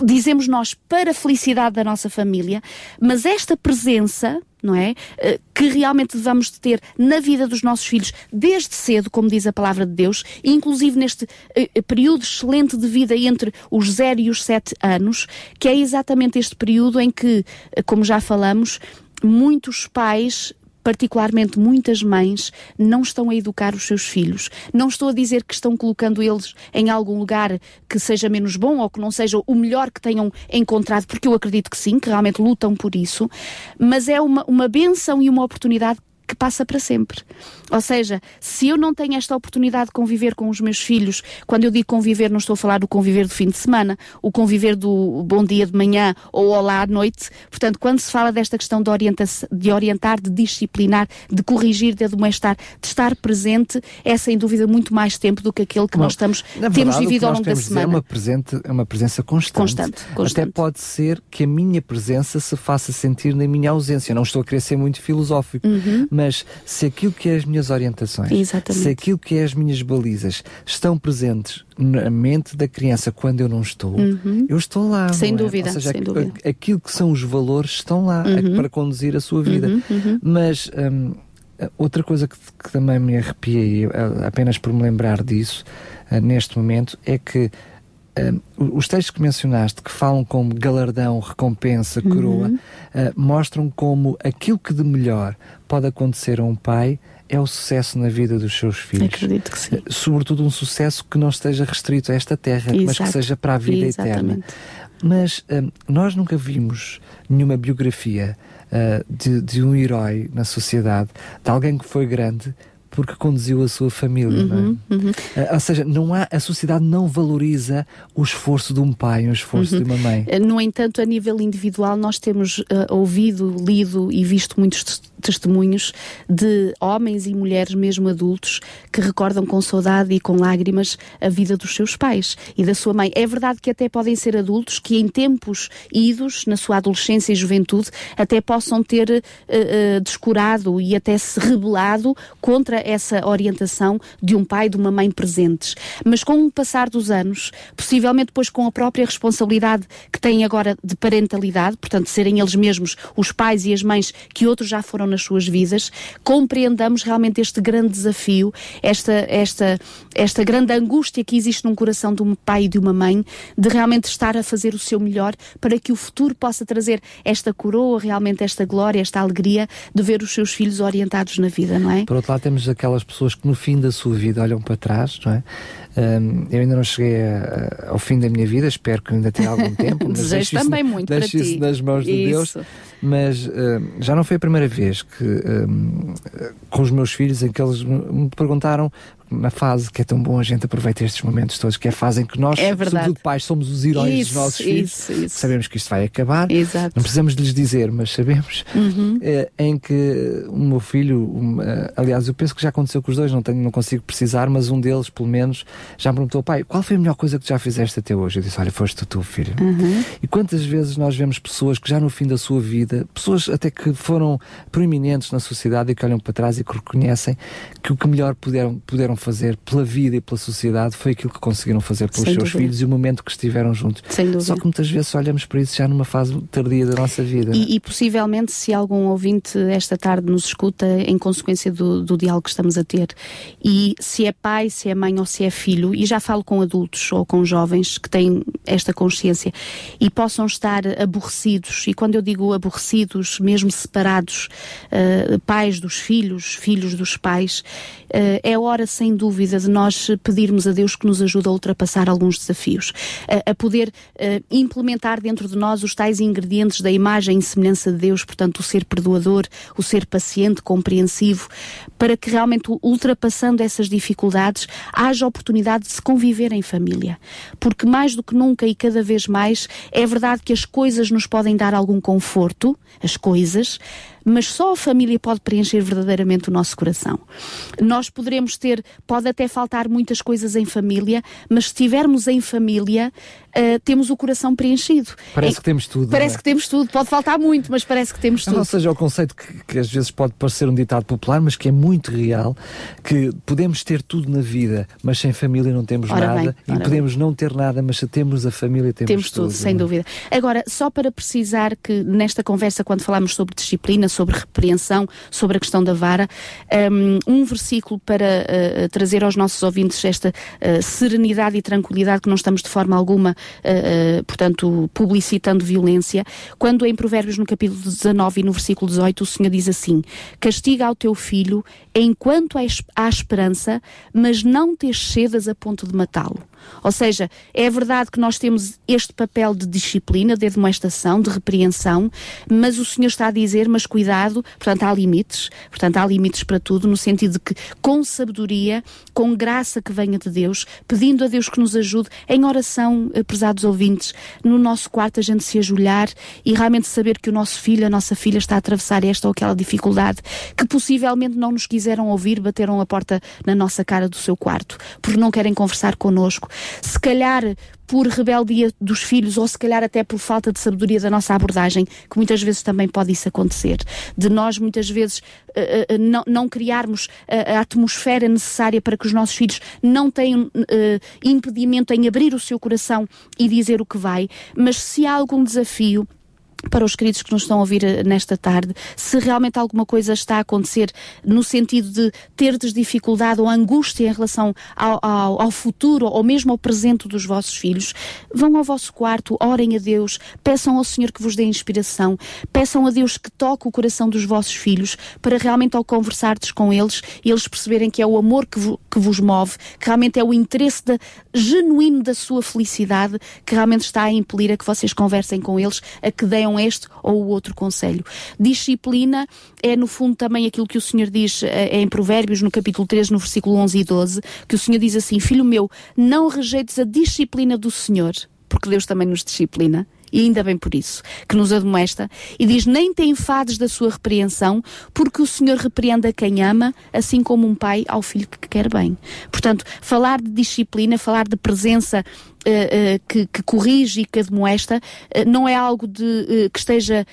dizemos nós, para a felicidade da nossa família, mas esta presença não é? Eh, que realmente devemos ter na vida dos nossos filhos desde cedo, como diz a palavra de Deus, inclusive neste eh, eh, período excelente de vida entre os 0 e os 7 anos, que é exatamente este período em que, como já falamos, muitos pais particularmente muitas mães, não estão a educar os seus filhos. Não estou a dizer que estão colocando eles em algum lugar que seja menos bom ou que não seja o melhor que tenham encontrado, porque eu acredito que sim, que realmente lutam por isso, mas é uma, uma benção e uma oportunidade que passa para sempre. Ou seja, se eu não tenho esta oportunidade de conviver com os meus filhos, quando eu digo conviver, não estou a falar do conviver do fim de semana, o conviver do bom dia de manhã ou olá à noite. Portanto, quando se fala desta questão de, de orientar, de disciplinar, de corrigir, de admoestar, de estar presente, é sem dúvida muito mais tempo do que aquele que Bom, nós estamos, verdade, temos vivido ao longo da semana. É uma, presente, é uma presença constante. Constante, constante. Até pode ser que a minha presença se faça sentir na minha ausência. Não estou a querer ser muito filosófico, uhum mas se aquilo que é as minhas orientações, Exatamente. se aquilo que é as minhas balizas estão presentes na mente da criança quando eu não estou, uhum. eu estou lá. Sem é? dúvida. Ou seja, sem dúvida. aquilo que são os valores estão lá uhum. para conduzir a sua vida. Uhum. uhum. Mas hum, outra coisa que, que, também me arrepia, apenas por me lembrar disso, uh, neste momento, é que Uh, os textos que mencionaste, que falam como galardão, recompensa, coroa, uhum. uh, mostram como aquilo que de melhor pode acontecer a um pai é o sucesso na vida dos seus filhos. Acredito que sim. Uh, sobretudo um sucesso que não esteja restrito a esta terra, Exato. mas que seja para a vida Exatamente. eterna. Mas nós nunca vimos nenhuma biografia de, de um herói na sociedade, de alguém que foi grande porque conduziu a sua família, uhum, é? Uhum. uhum. Uh, ou seja, não há, a sociedade não valoriza o esforço de um pai, o esforço uhum. de uma mãe. Eh, no entanto, a nível individual, nós temos uh, ouvido, lido e visto muitos testemunhos de homens e mulheres, mesmo adultos, que recordam com saudade e com lágrimas a vida dos seus pais e da sua mãe. É verdade que até podem ser adultos que, em tempos idos, na sua adolescência e juventude, até possam ter uh, descurado e até se rebelado contra essa orientação de um pai de uma mãe presentes. Mas com o passar dos anos, possivelmente depois com a própria responsabilidade que têm agora de parentalidade, portanto, serem eles mesmos os pais e as mães que outros já foram nas suas vidas, compreendamos realmente este grande desafio, esta, esta, esta grande angústia que existe num coração de um pai e de uma mãe, de realmente estar a fazer o seu melhor para que o futuro possa trazer esta coroa, realmente esta glória, esta alegria de ver os seus filhos orientados na vida, não é? Por outro lado, temos aquelas pessoas que no fim da sua vida olham para trás, não é? Um, eu ainda não cheguei a, a, ao fim da minha vida, espero que ainda tenha algum tempo. (laughs) Mas Desejo também isso, muito para ti. isso nas mãos de isso. Deus. Mas já não foi a primeira vez que um, com os meus filhos em que eles me perguntaram na fase que é tão bom a gente aproveita estes momentos todos, que é a fase em que nós, é sobretudo pais, somos os heróis isso, dos nossos filhos. Isso, isso. Sabemos que isto vai acabar. Exato. Não precisamos de lhes dizer, mas sabemos uhum. é, em que o meu filho, um, aliás, eu penso que já aconteceu com os dois, não, tenho, não consigo precisar, mas um deles, pelo menos, já me perguntou, pai, qual foi a melhor coisa que já fizeste até hoje? Eu disse, olha, foste tu, filho. Uhum. E quantas vezes nós vemos pessoas que já no fim da sua vida, pessoas até que foram proeminentes na sociedade e que olham para trás e que reconhecem que o que melhor puderam, puderam fazer pela vida e pela sociedade foi aquilo que conseguiram fazer pelos Sem seus dúvida. filhos e o momento que estiveram juntos. Só que muitas vezes olhamos para isso já numa fase tardia da nossa vida. E, e possivelmente, se algum ouvinte esta tarde nos escuta em consequência do, do diálogo que estamos a ter, e se é pai, se é mãe ou se é filho, e já falo com adultos ou com jovens que têm esta consciência e possam estar aborrecidos, e quando eu digo aborrecidos, mesmo separados, uh, pais dos filhos, filhos dos pais, uh, é hora sem dúvida de nós pedirmos a Deus que nos ajude a ultrapassar alguns desafios, a, a poder uh, implementar dentro de nós os tais ingredientes da imagem e semelhança de Deus, portanto, o ser perdoador, o ser paciente, compreensivo, para que realmente ultrapassando essas dificuldades haja oportunidade de se conviver em família. Porque mais do que nunca e cada vez mais é verdade que as coisas nos podem dar algum conforto, as coisas, mas só a família pode preencher verdadeiramente o nosso coração. Nós poderemos ter, pode até faltar muitas coisas em família, mas se estivermos em família, uh, temos o coração preenchido. Parece é, que temos tudo. Parece é? que temos tudo. Pode faltar muito, mas parece que temos tudo. Ou seja, o conceito que, que, às vezes pode parecer um ditado popular, mas que é muito real, que podemos ter tudo na vida, mas sem família não temos ora nada. Bem, e podemos bem. não ter nada, mas se temos a família, temos, temos tudo. tudo sem é? dúvida. Agora, só para precisar que nesta conversa, quando falamos sobre disciplina, sobre repreensão, sobre a questão da vara, um, um versículo para uh, trazer aos nossos ouvintes esta uh, serenidade e tranquilidade que não estamos de forma alguma uh, portanto, publicitando violência, quando em Provérbios, no capítulo 19 e no versículo 18, o Senhor diz assim: Castiga ao teu filho enquanto há esperança, mas não te excedas a ponto de matá-lo. Ou seja, é verdade que nós temos este papel de disciplina, de demonstração, de repreensão, mas o Senhor está a dizer, mas cuidado, portanto há limites, portanto há limites para tudo, no sentido de que com sabedoria, com graça que venha de Deus, pedindo a Deus que nos ajude, em oração, eh, prezados ouvintes, no nosso quarto a gente se ajoelhar e realmente saber que o nosso filho, a nossa filha está a atravessar esta ou aquela dificuldade, que possivelmente não nos quiseram ouvir, bateram a porta na nossa cara do seu quarto, porque não querem conversar connosco, se calhar por rebeldia dos filhos ou se calhar até por falta de sabedoria da nossa abordagem, que muitas vezes também pode isso acontecer. De nós muitas vezes uh, uh, não, não, criarmos a, a, atmosfera necessária para que os nossos filhos não tenham uh, impedimento em abrir o seu coração e dizer o que vai, mas se há algum desafio, para os queridos que nos estão a ouvir eh, nesta tarde, se realmente alguma coisa está a acontecer no sentido de terdes dificuldade ou angústia em relação ao, ao, ao, futuro ou mesmo ao presente dos vossos filhos, vão ao vosso quarto, orem a Deus, peçam ao Senhor que vos dê inspiração, peçam a Deus que toque o coração dos vossos filhos para realmente ao conversardes com eles, eles perceberem que é o amor que, vo, que vos move, que realmente é o interesse genuíno da sua felicidade que realmente está a impelir a que vocês conversem com eles, a que deem este ou o outro conselho. Disciplina é, no fundo, também aquilo que o Senhor diz é, em Provérbios, no capítulo 3, no versículo 11 e 12, que o Senhor diz assim: Filho meu, não rejeites a disciplina do Senhor, porque Deus também nos disciplina e ainda bem por isso, que nos admoesta, e diz: Nem te enfades da sua repreensão, porque o Senhor repreende a quem ama, assim como um pai ao filho que quer bem. Portanto, falar de disciplina, falar de presença que, que, corrige e que admoesta, uh, não é algo de, que esteja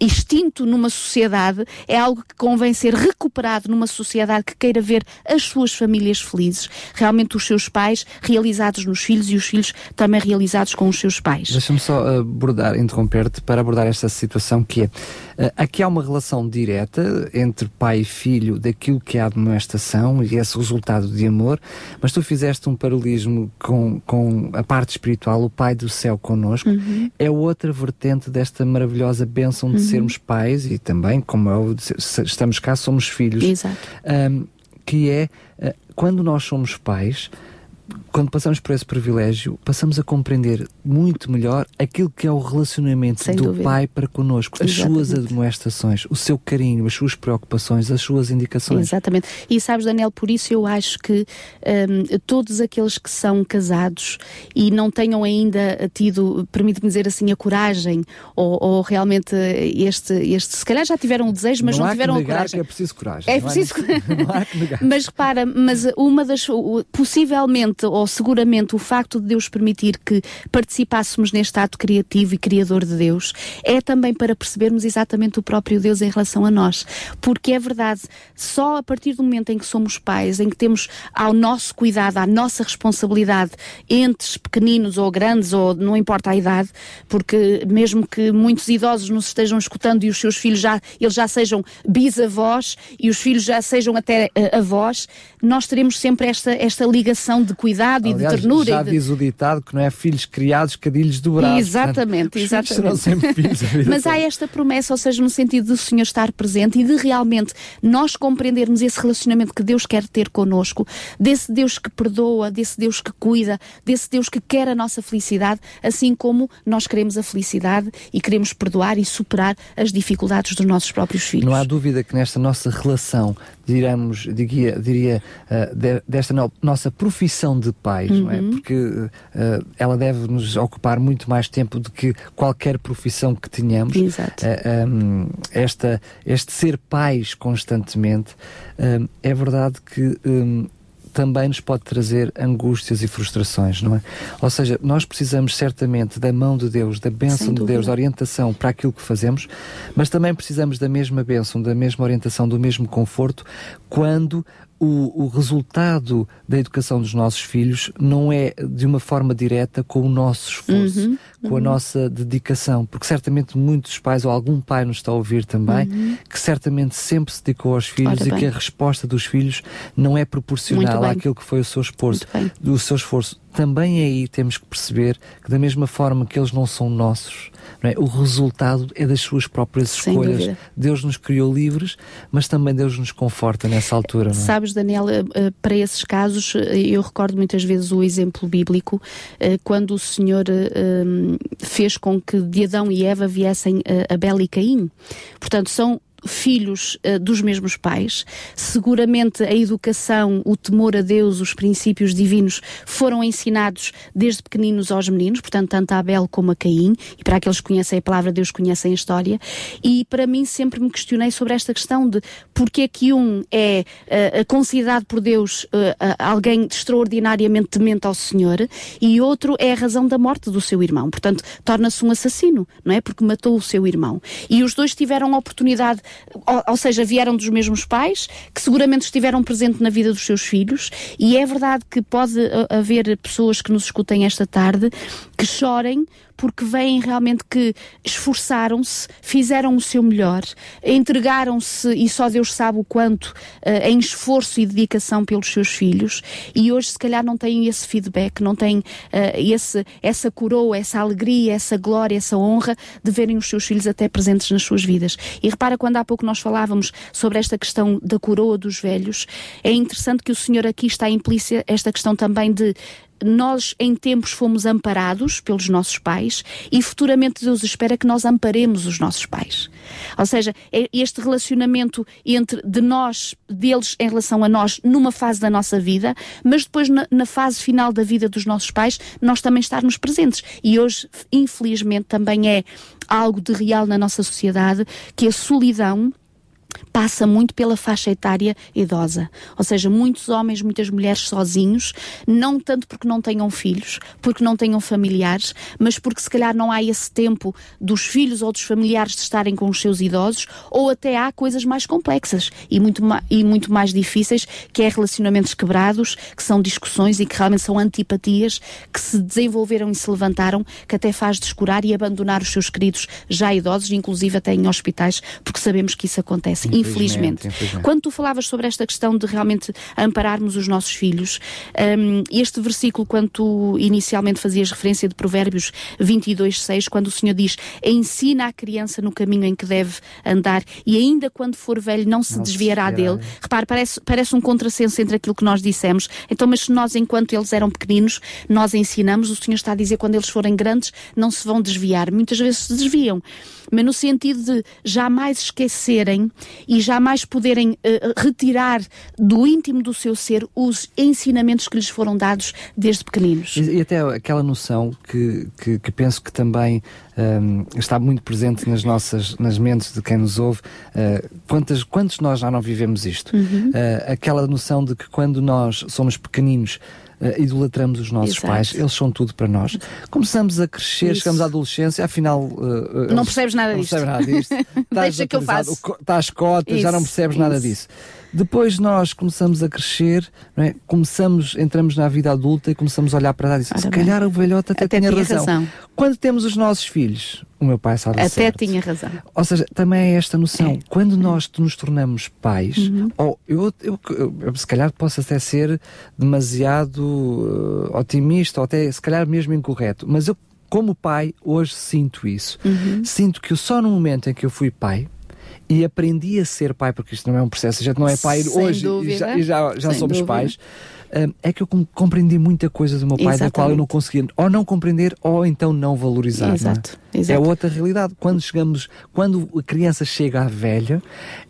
extinto numa sociedade, é algo que convém ser recuperado numa sociedade que queira ver as suas famílias felizes, realmente os seus pais realizados nos filhos e os filhos também realizados com os seus pais. Deixa-me só abordar, interromper-te para abordar esta situação que é, aqui há uma relação direta entre pai e filho daquilo que é a admoestação e esse resultado de amor, mas tu fizeste um paralelismo com, com a parte espiritual, o Pai do céu connosco, uhum. é outra vertente desta maravilhosa bênção de uhum. sermos pais e também, como é, estamos cá, somos filhos. Exato. Um, que é, uh, quando nós somos pais, quando passamos por esse privilégio, passamos a compreender muito melhor aquilo que é o relacionamento Sem do dúvida. pai para connosco, as suas admoestações, o seu carinho, as suas preocupações, as suas indicações. Exatamente. E sabes, Daniel, por isso eu acho que um, todos aqueles que são casados e não tenham ainda tido, permite-me dizer assim, a coragem ou, ou, realmente este, este, se calhar já tiveram o desejo, mas não, não tiveram a coragem. é preciso coragem. É preciso. (laughs) Não há que negar. mas repara, mas uma das, possivelmente ou seguramente o facto de Deus permitir que participássemos neste ato criativo e criador de Deus é também para percebermos exatamente o próprio Deus em relação a nós. Porque é verdade, só a partir do momento em que somos pais, em que temos ao nosso cuidado, à nossa responsabilidade, entes pequeninos ou grandes, ou não importa a idade, porque mesmo que muitos idosos nos estejam escutando e os seus filhos já, eles já sejam bisavós e os filhos já sejam até uh, avós, nós teremos sempre esta, esta ligação de cuidado Aliás, e de ternura. Já de... diz o ditado que não é filhos criados, cadilhos dobrados. Exatamente, Portanto, exatamente. Sempre (laughs) filhos Mas há esta promessa, ou seja, no sentido do Senhor estar presente e de realmente nós compreendermos esse relacionamento que Deus quer ter connosco, desse Deus que perdoa, desse Deus que cuida, desse Deus que quer a nossa felicidade, assim como nós queremos a felicidade e queremos perdoar e superar as dificuldades dos nossos próprios filhos. Não há dúvida que nesta nossa relação diramos, diria, diria uh, de, desta no, nossa profissão de pais, uhum. não é? Uhum. Porque uh, ela deve nos ocupar muito mais tempo do que qualquer profissão que tenhamos. Exato. Uh, um, esta, este ser pais constantemente, é verdade que um, também nos pode trazer angústias e frustrações, não é? Ou seja, nós precisamos certamente da mão de Deus, da bênção de Deus, da orientação para aquilo que fazemos, mas também precisamos da mesma bênção, da mesma orientação, do mesmo conforto quando o, o, resultado da educação dos nossos filhos não é de uma forma direta com o nosso esforço, uhum, com uhum. a nossa dedicação, porque certamente muitos pais, ou algum pai nos está a ouvir também, uhum. que certamente sempre se dedicou aos filhos Ora e bem. que a resposta dos filhos não é proporcional àquilo que foi o seu esforço. O seu esforço. Também aí temos que perceber que da mesma forma que eles não são nossos, é? O resultado é das suas próprias escolhas. Deus nos criou livres, mas também Deus nos conforta nessa altura. É? Sabes, Daniel, eh, eh, para esses casos, eh, eu recordo muitas vezes o exemplo bíblico, quando o Senhor fez com que de Adão e Eva viessem Abel e Caim. Portanto, são filhos uh, dos mesmos pais. Seguramente a educação, o temor a Deus, os princípios divinos foram ensinados desde pequeninos aos meninos, portanto, tanto a Abel como a Caim, e para aqueles que conhecem a palavra Deus conhecem a história. E para mim sempre me questionei sobre esta questão de porque é que um é uh, considerado por Deus uh, alguém extraordinariamente temente ao Senhor e outro é a razão da morte do seu irmão. Portanto, torna-se um assassino, não é? Porque matou o seu irmão. E os dois tiveram a oportunidade ou, ou, seja, vieram dos mesmos pais, que seguramente estiveram presentes na vida dos seus filhos, e é verdade que pode haver pessoas que nos escutem esta tarde que chorem porque veem realmente que esforçaram-se, fizeram o seu melhor, entregaram-se e só Deus sabe o quanto uh, em esforço e dedicação pelos seus filhos e hoje se calhar não têm esse feedback, não têm uh, esse, essa coroa, essa alegria, essa glória, essa honra de verem os seus filhos até presentes nas suas vidas. E repara quando há pouco nós falávamos sobre esta questão da coroa dos velhos, é interessante que o Senhor aqui está implícita esta questão também de nós em tempos fomos amparados pelos nossos pais e futuramente Deus espera que nós amparemos os nossos pais. Ou seja, é este relacionamento entre de nós, deles em relação a nós numa fase da nossa vida, mas depois na, na fase final da vida dos nossos pais, nós também estarmos presentes. E hoje, infelizmente, também é algo de real na nossa sociedade que a solidão passa muito pela faixa etária idosa. Ou seja, muitos homens, muitas mulheres sozinhos, não tanto porque não tenham filhos, porque não tenham familiares, mas porque se calhar não há esse tempo dos filhos ou dos familiares de estarem com os seus idosos, ou até há coisas mais complexas e muito, e muito mais difíceis, que é relacionamentos quebrados, que são discussões e que realmente são antipatias que se desenvolveram e se levantaram, que até faz descurar e abandonar os seus queridos já idosos, inclusive até em hospitais, porque sabemos que isso acontece acontece, infelizmente. infelizmente. Quando tu falavas sobre esta questão de realmente ampararmos os nossos filhos, um, este versículo, quando tu inicialmente fazias referência de Provérbios 22, 6, quando o Senhor diz: Ensina a criança no caminho em que deve andar, e ainda quando for velho, não se não desviará se dele. Repare, parece, parece um contrassenso entre aquilo que nós dissemos. Então, mas se nós, enquanto eles eram pequeninos, nós ensinamos, o Senhor está a dizer quando eles forem grandes, não se vão desviar. Muitas vezes se desviam, mas no sentido de jamais esquecerem e jamais poderem uh, retirar do íntimo do seu ser os ensinamentos que lhes foram dados desde pequeninos. E, e até aquela noção que, que, que penso que também um, ehm, está muito presente nas nossas nas mentes de quem nos ouve. Uh, quantas, quantos nós já não vivemos isto? Uhum. Uh, aquela noção de que quando nós somos pequeninos uh, idolatramos os nossos Exato. pais, eles são tudo para nós. Começamos a crescer, Isso. chegamos à adolescência, afinal. Uh, não percebes nada disto. Não percebes nada disto. (laughs) Deixa que eu faço. Estás cotas, já não percebes Isso. nada disso. Depois nós começamos a crescer, é? começamos, entramos na vida adulta e começamos a olhar para lá e dizer, se calhar o velhote até, até tinha, razão. razão. Quando temos os nossos filhos, o meu pai sabe Até certo. tinha razão. Ou seja, também é esta noção. É. Quando nós nos tornamos pais, uhum. ou eu, eu, eu, eu, se calhar posso até ser demasiado uh, otimista, ou até se calhar mesmo incorreto, mas eu, como pai, hoje sinto isso. Uhum. Sinto que só no momento em que eu fui pai, e aprendi a ser pai, porque isto não é um processo, a gente não é pai Sem hoje dúvida. e já, e já, já somos dúvida. pais. é que eu compreendi muita coisa do meu pai Exatamente. da qual eu não conseguia ou não compreender ou então não valorizar. Exato. Não é? Exato. é outra realidade. Quando chegamos, quando a criança chega à velha,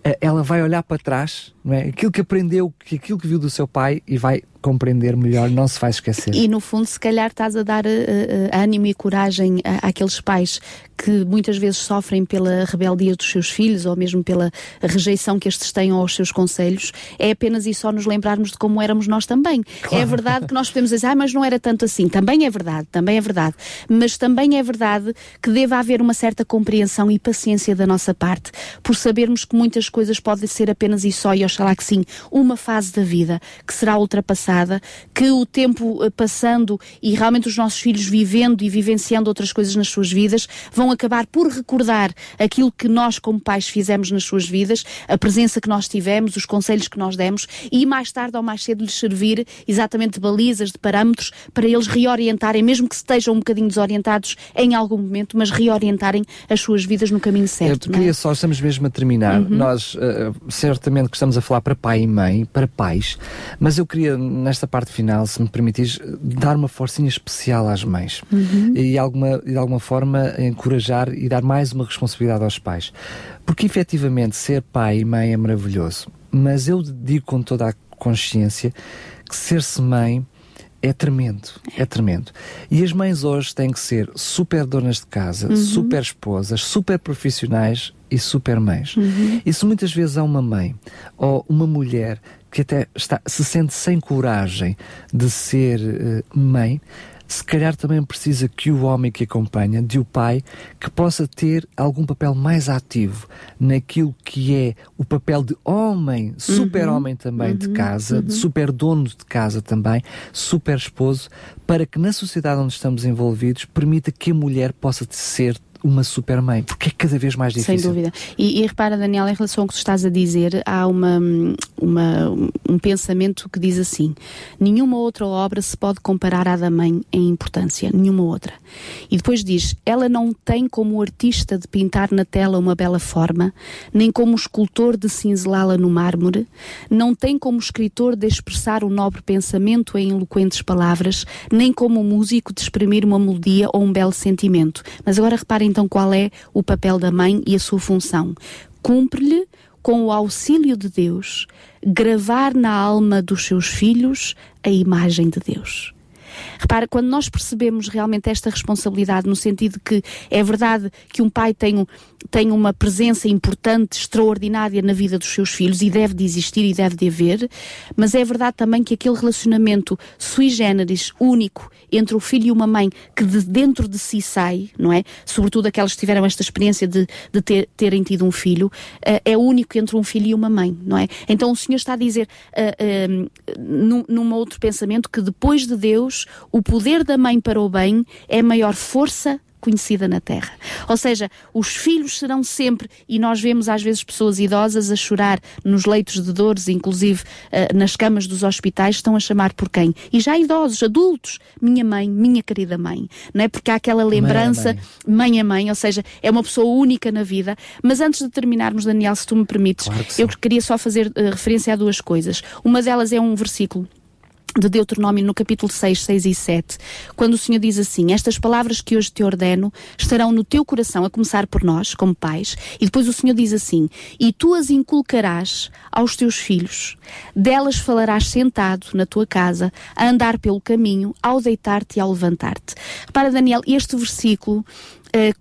eh, ela vai olhar para trás não é? Aquilo que aprendeu, que aquilo que viu do seu pai e vai compreender melhor, não se vai esquecer. E no fundo, se calhar estás a dar uh, ânimo e coragem à, àqueles pais que muitas vezes sofrem pela rebeldia dos seus filhos ou mesmo pela rejeição que estes têm aos seus conselhos, é apenas e só nos lembrarmos de como éramos nós também. Claro. É verdade que nós podemos dizer, ah, mas não era tanto assim. Também é verdade, também é verdade. Mas também é verdade que deve haver uma certa compreensão e paciência da nossa parte, por sabermos que muitas coisas podem ser apenas e só, e oxalá que sim, uma fase da vida que será ultrapassada passada, que o tempo eh, passando e realmente os nossos filhos vivendo e vivenciando outras coisas nas suas vidas, vão acabar por recordar aquilo que nós, como pais, fizemos nas suas vidas, a presença que nós tivemos, os conselhos que nós demos e mais tarde ou mais cedo lhes servir exatamente de balizas, de parâmetros para eles reorientarem, mesmo que estejam um bocadinho desorientados em algum momento, mas reorientarem as suas vidas no caminho certo. Eu queria é? só, estamos mesmo a terminar. Uhum. Nós, uh, certamente que estamos a falar para pai e mãe, para pais, mas eu queria nesta parte final, se me permitires, dar uma forcinha especial às mães uhum. e alguma, de alguma forma encorajar e dar mais uma responsabilidade aos pais. Porque efetivamente ser pai e mãe é maravilhoso, mas eu digo com toda a consciência que ser-se mãe é tremendo, é tremendo. E as mães hoje têm que ser super donas de casa, uhum. super esposas, super profissionais e super mães. Uhum. E se muitas vezes há uma mãe ou uma mulher que até está, se sente sem coragem de ser uh, mãe, se calhar também precisa que o homem que acompanha, de o pai, que possa ter algum papel mais ativo naquilo que é o papel de homem, super uhum, homem também uhum, de casa, uhum. de super dono de casa também, super esposo, para que na sociedade onde estamos envolvidos permita que a mulher possa ser uma super mãe, porque é cada vez mais difícil. Sem dúvida. E, e repara, Daniel, em relação ao que tu estás a dizer, há uma, uma, um pensamento que diz assim: nenhuma outra obra se pode comparar à da mãe em importância, nenhuma outra. E depois diz: ela não tem como artista de pintar na tela uma bela forma, nem como escultor de cinzelá-la no mármore, não tem como escritor de expressar o um nobre pensamento em eloquentes palavras, nem como músico de exprimir uma melodia ou um belo sentimento. Mas agora reparem então qual é o papel da mãe e a sua função. Cumpre-lhe, com o auxílio de Deus, gravar na alma dos seus filhos a imagem de Deus. Repara, quando nós percebemos realmente esta responsabilidade, no sentido que é verdade que um pai tem, tem uma presença importante, extraordinária na vida dos seus filhos e deve de existir e deve de haver, mas é verdade também que aquele relacionamento sui generis, único, entre o filho e uma mãe, que de dentro de si sai, não é? Sobretudo aquelas que tiveram esta experiência de, de ter, terem tido um filho, uh, é único entre um filho e uma mãe, não é? Então o Senhor está a dizer, uh, uh, num, num outro pensamento, que depois de Deus, o poder da mãe para o bem é a maior força conhecida na Terra. Ou seja, os filhos serão sempre, e nós vemos às vezes pessoas idosas a chorar nos leitos de dores, inclusive uh, nas camas dos hospitais, estão a chamar por quem? E já idosos, adultos, minha mãe, minha querida mãe, não é? Porque há aquela lembrança, mãe a mãe, ou seja, é uma pessoa única na vida. Mas antes de terminarmos, Daniel, se tu me permites, claro eu queria só fazer uh, referência a duas coisas. Uma delas é um versículo de Deuteronômio no capítulo 6, 6 e 7, quando o Senhor diz assim: Estas palavras que hoje te ordeno estarão no teu coração, a começar por nós, como pais, e depois o Senhor diz assim: E tu as inculcarás aos teus filhos, delas falarás sentado na tua casa, a andar pelo caminho, ao deitar-te e ao levantar-te. Repara, Daniel, este versículo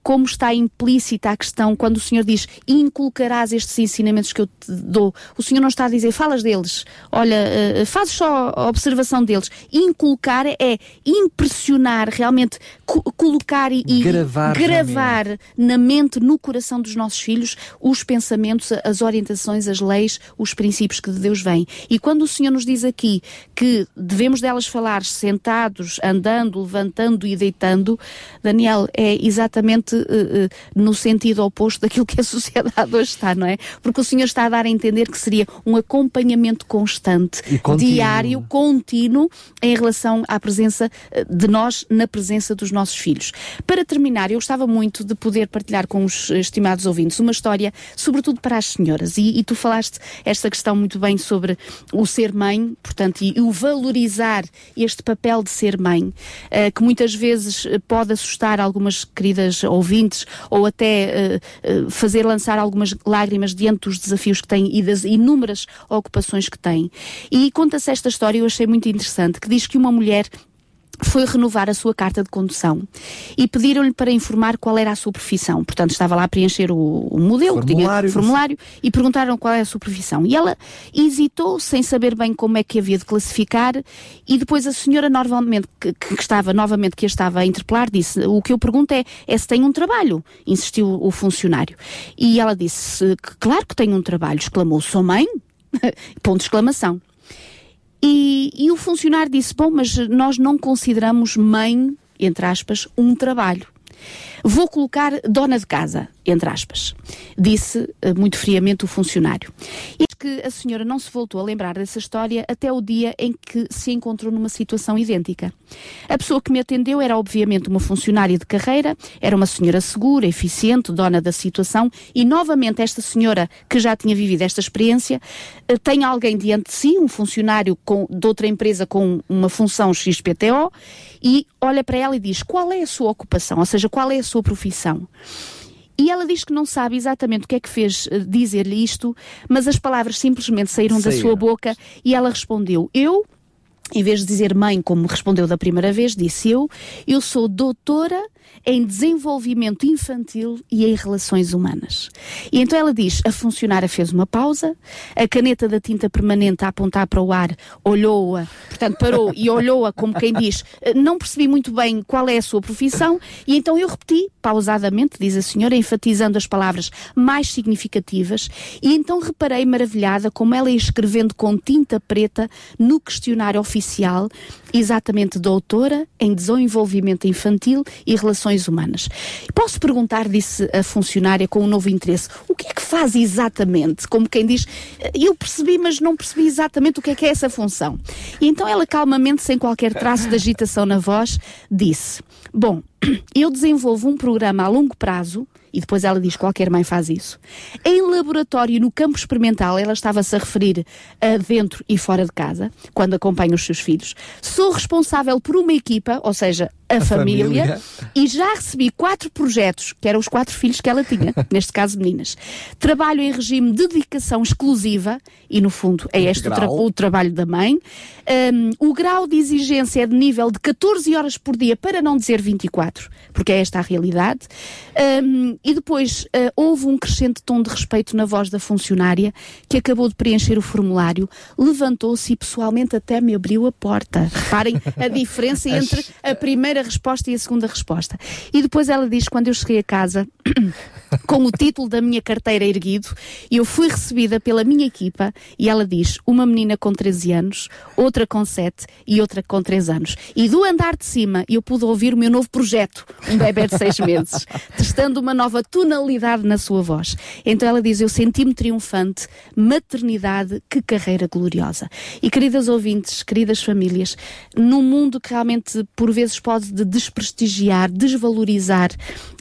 como está implícita a questão quando o Senhor diz inculcarás estes ensinamentos que eu te dou. O Senhor não está a dizer falas deles, olha, uh, fazes só a observação deles. Inculcar é impressionar, realmente co colocar e, gravar, gravar na mente, no coração dos nossos filhos, os pensamentos, as orientações, as leis, os princípios que de Deus vêm. E quando o Senhor nos diz aqui que devemos delas falar sentados, andando, levantando e deitando, Daniel, é exatamente exatamente uh, uh, no sentido oposto daquilo que a sociedade (laughs) hoje está, não é? Porque o Senhor está a dar a entender que seria um acompanhamento constante, diário, contínuo, em relação à presença eh, de nós na presença dos nossos filhos. Para terminar, eu gostava muito de poder partilhar com os estimados ouvintes uma história, sobretudo para as senhoras, e, e tu falaste esta questão muito bem sobre o ser mãe, portanto, e, e o valorizar este papel de ser mãe, uh, que muitas vezes pode assustar algumas queridas ouvintes, ou até uh, fazer lançar algumas lágrimas diante dos desafios que tem e das inúmeras ocupações que tem. E conta-se esta história, eu achei muito interessante, que diz que uma mulher foi renovar a sua carta de condução e pediram-lhe para informar qual era a sua profissão. Portanto, estava lá a preencher o, o modelo, formulário, tinha, formulário e perguntaram qual é a sua profissão. E ela hesitou, sem saber bem como é que havia de classificar, e depois a senhora, normalmente, que, que estava, novamente, que a estava a interpelar, disse: O que eu pergunto é, é se tem um trabalho, insistiu o funcionário. E ela disse: Claro que tenho um trabalho, exclamou: Sou mãe? (laughs) Ponto de exclamação. E, e o funcionário disse: Bom, mas nós não consideramos mãe, entre aspas, um trabalho. Vou colocar dona de casa, entre aspas, disse eh, muito friamente o funcionário. E que a senhora não se voltou a lembrar dessa história até o dia em que se encontrou numa situação idêntica. A pessoa que me atendeu era obviamente uma funcionária de carreira, era uma senhora segura, eficiente, dona da situação e novamente esta senhora que já tinha vivido esta experiência eh, tem alguém diante de si, um funcionário com, de outra empresa com uma função XPTO e olha para ela e diz qual é a sua ocupação, ou seja, qual é a sua profissão. E ela diz que não sabe exatamente o que é que fez uh, dizer-lhe isto, mas as palavras simplesmente saíram da sua boca e ela respondeu: Eu, em vez de dizer mãe, como respondeu da primeira vez, disse eu, eu sou doutora em desenvolvimento infantil e em relações humanas. E então ela diz: a funcionária fez uma pausa, a caneta da tinta permanente a apontar para o ar olhou-a, portanto parou e olhou-a como quem diz: não percebi muito bem qual é a sua profissão, e então eu repeti, pausadamente, diz a senhora, enfatizando as palavras mais significativas, e então reparei maravilhada como ela ia escrevendo com tinta preta no questionário oficial, exatamente doutora em desenvolvimento infantil e relações relações humanas. Posso perguntar, disse a funcionária com um novo interesse, o que é que faz exatamente? Como quem diz, eu percebi, mas não percebi exatamente o que é que é essa função. E então ela calmamente, sem qualquer traço de agitação na voz, disse: Bom, (clears throat) eu desenvolvo um programa a longo prazo e depois ela diz: qualquer mãe faz isso. Em laboratório, no campo experimental, ela estava-se a referir a dentro e fora de casa, quando acompanha os seus filhos. Sou responsável por uma equipa, ou seja, a, a família, família, e já recebi quatro projetos, que eram os quatro filhos que ela tinha, (laughs) neste caso meninas. Trabalho em regime de dedicação exclusiva, e no fundo é este o, tra o, trabalho da mãe. Um, o grau de exigência é de nível de 14 horas por dia, para não dizer 24, porque é esta a realidade. Um, e depois uh, houve um crescente tom de respeito na voz da funcionária, que acabou de preencher o formulário, levantou-se e pessoalmente até me abriu a porta. Reparem a diferença (laughs) entre a primeira resposta e a segunda resposta. E depois ela diz: quando eu cheguei a casa, (clears throat) com o título da minha carteira erguido, eu fui recebida pela minha equipa e ela diz: uma menina com 13 anos, outra com 7 e outra com 3 anos. E do andar de cima eu pude ouvir o meu novo projeto, um bebê de 6 meses, (laughs) testando uma nova tonalidade na sua voz. Então ela diz: Eu senti-me triunfante, maternidade, que carreira gloriosa. E queridas ouvintes, queridas famílias, num mundo que realmente por vezes pode desprestigiar, desvalorizar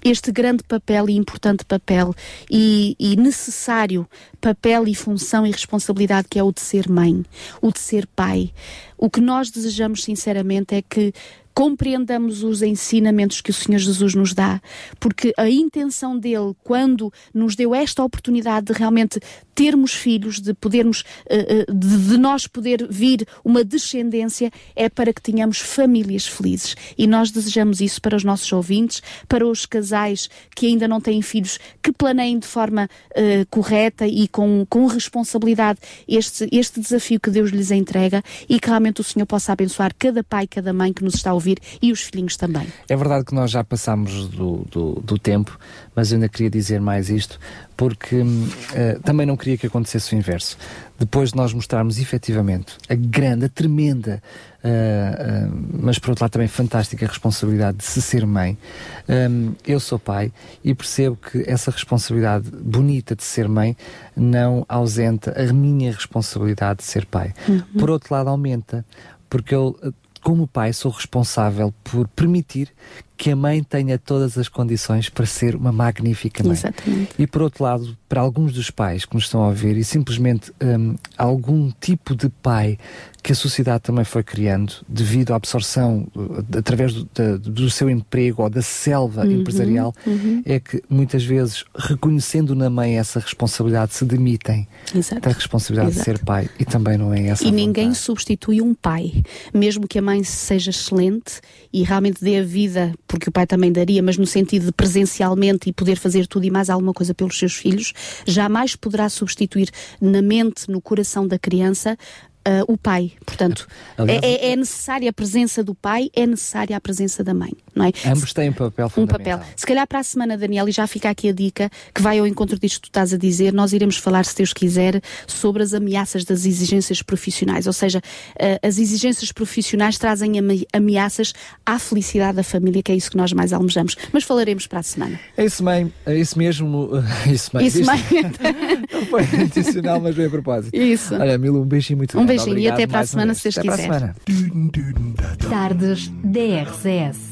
este grande papel e importante papel e, e, necessário papel e função e responsabilidade que é o de ser mãe, o de ser pai. O que nós desejamos sinceramente é que compreendamos os ensinamentos que o Senhor Jesus nos dá, porque a intenção dele, quando nos deu esta oportunidade de realmente termos filhos, de podermos, eh, eh, de nós poder vir uma descendência, é para que tenhamos famílias felizes. E nós desejamos isso para os nossos ouvintes, para os casais que ainda não têm filhos, que planeiem de forma uh, correta e com, com responsabilidade este, este desafio que Deus lhes entrega e que realmente o Senhor possa abençoar cada pai, cada mãe que nos está a ouvir e os filhinhos também. É verdade que nós já passamos do, do, do tempo, mas eu ainda queria dizer mais isto, porque uh, também não queria que acontecesse o inverso. Depois de nós mostrarmos efetivamente a grande, a tremenda, uh, uh, mas por outro lado também fantástica responsabilidade de se ser mãe, um, eu sou pai e percebo que essa responsabilidade bonita de ser mãe não ausenta a minha responsabilidade de ser pai. Uhum. Por outro lado, aumenta, porque eu como pai, sou responsável por permitir que a mãe tenha todas as condições para ser uma magnífica mãe. Exatamente. E por outro lado, para alguns dos pais que nos estão a ouvir e simplesmente um, algum tipo de pai que a sociedade também foi criando devido à absorção uh, através do, do, seu emprego ou da selva uhum, empresarial, uhum. é que muitas vezes, reconhecendo na mãe essa responsabilidade, se demitem Exato. da responsabilidade Exato. de ser pai e também não é essa. E ninguém substitui um pai, mesmo que a mãe seja excelente e realmente dê a vida, porque o pai também daria, mas no sentido de presencialmente e poder fazer tudo e mais alguma coisa pelos seus filhos, jamais poderá substituir na mente, no coração da criança, uh, o pai. Portanto, Aliás, é, é, necessária a presença do pai, é necessária a presença da mãe, não é? Ambos têm um papel fundamental. Um papel. Se calhar para a semana, Daniel, e já fica aqui a dica, que vai ao encontro disto que tu estás a dizer, nós iremos falar, se Deus quiser, sobre as ameaças das exigências profissionais. Ou seja, uh, as exigências profissionais trazem ameaças à felicidade da família, que é isso que nós mais almejamos. Mas falaremos para a semana. É isso, mãe. (laughs) É isso mesmo. Isso, mãe. Isso, mãe. Não foi intencional, mas bem a propósito. Isso. Olha, Milo, um beijinho muito um beijinho e até para a semana, se Deus quiser. Tardes DRCS.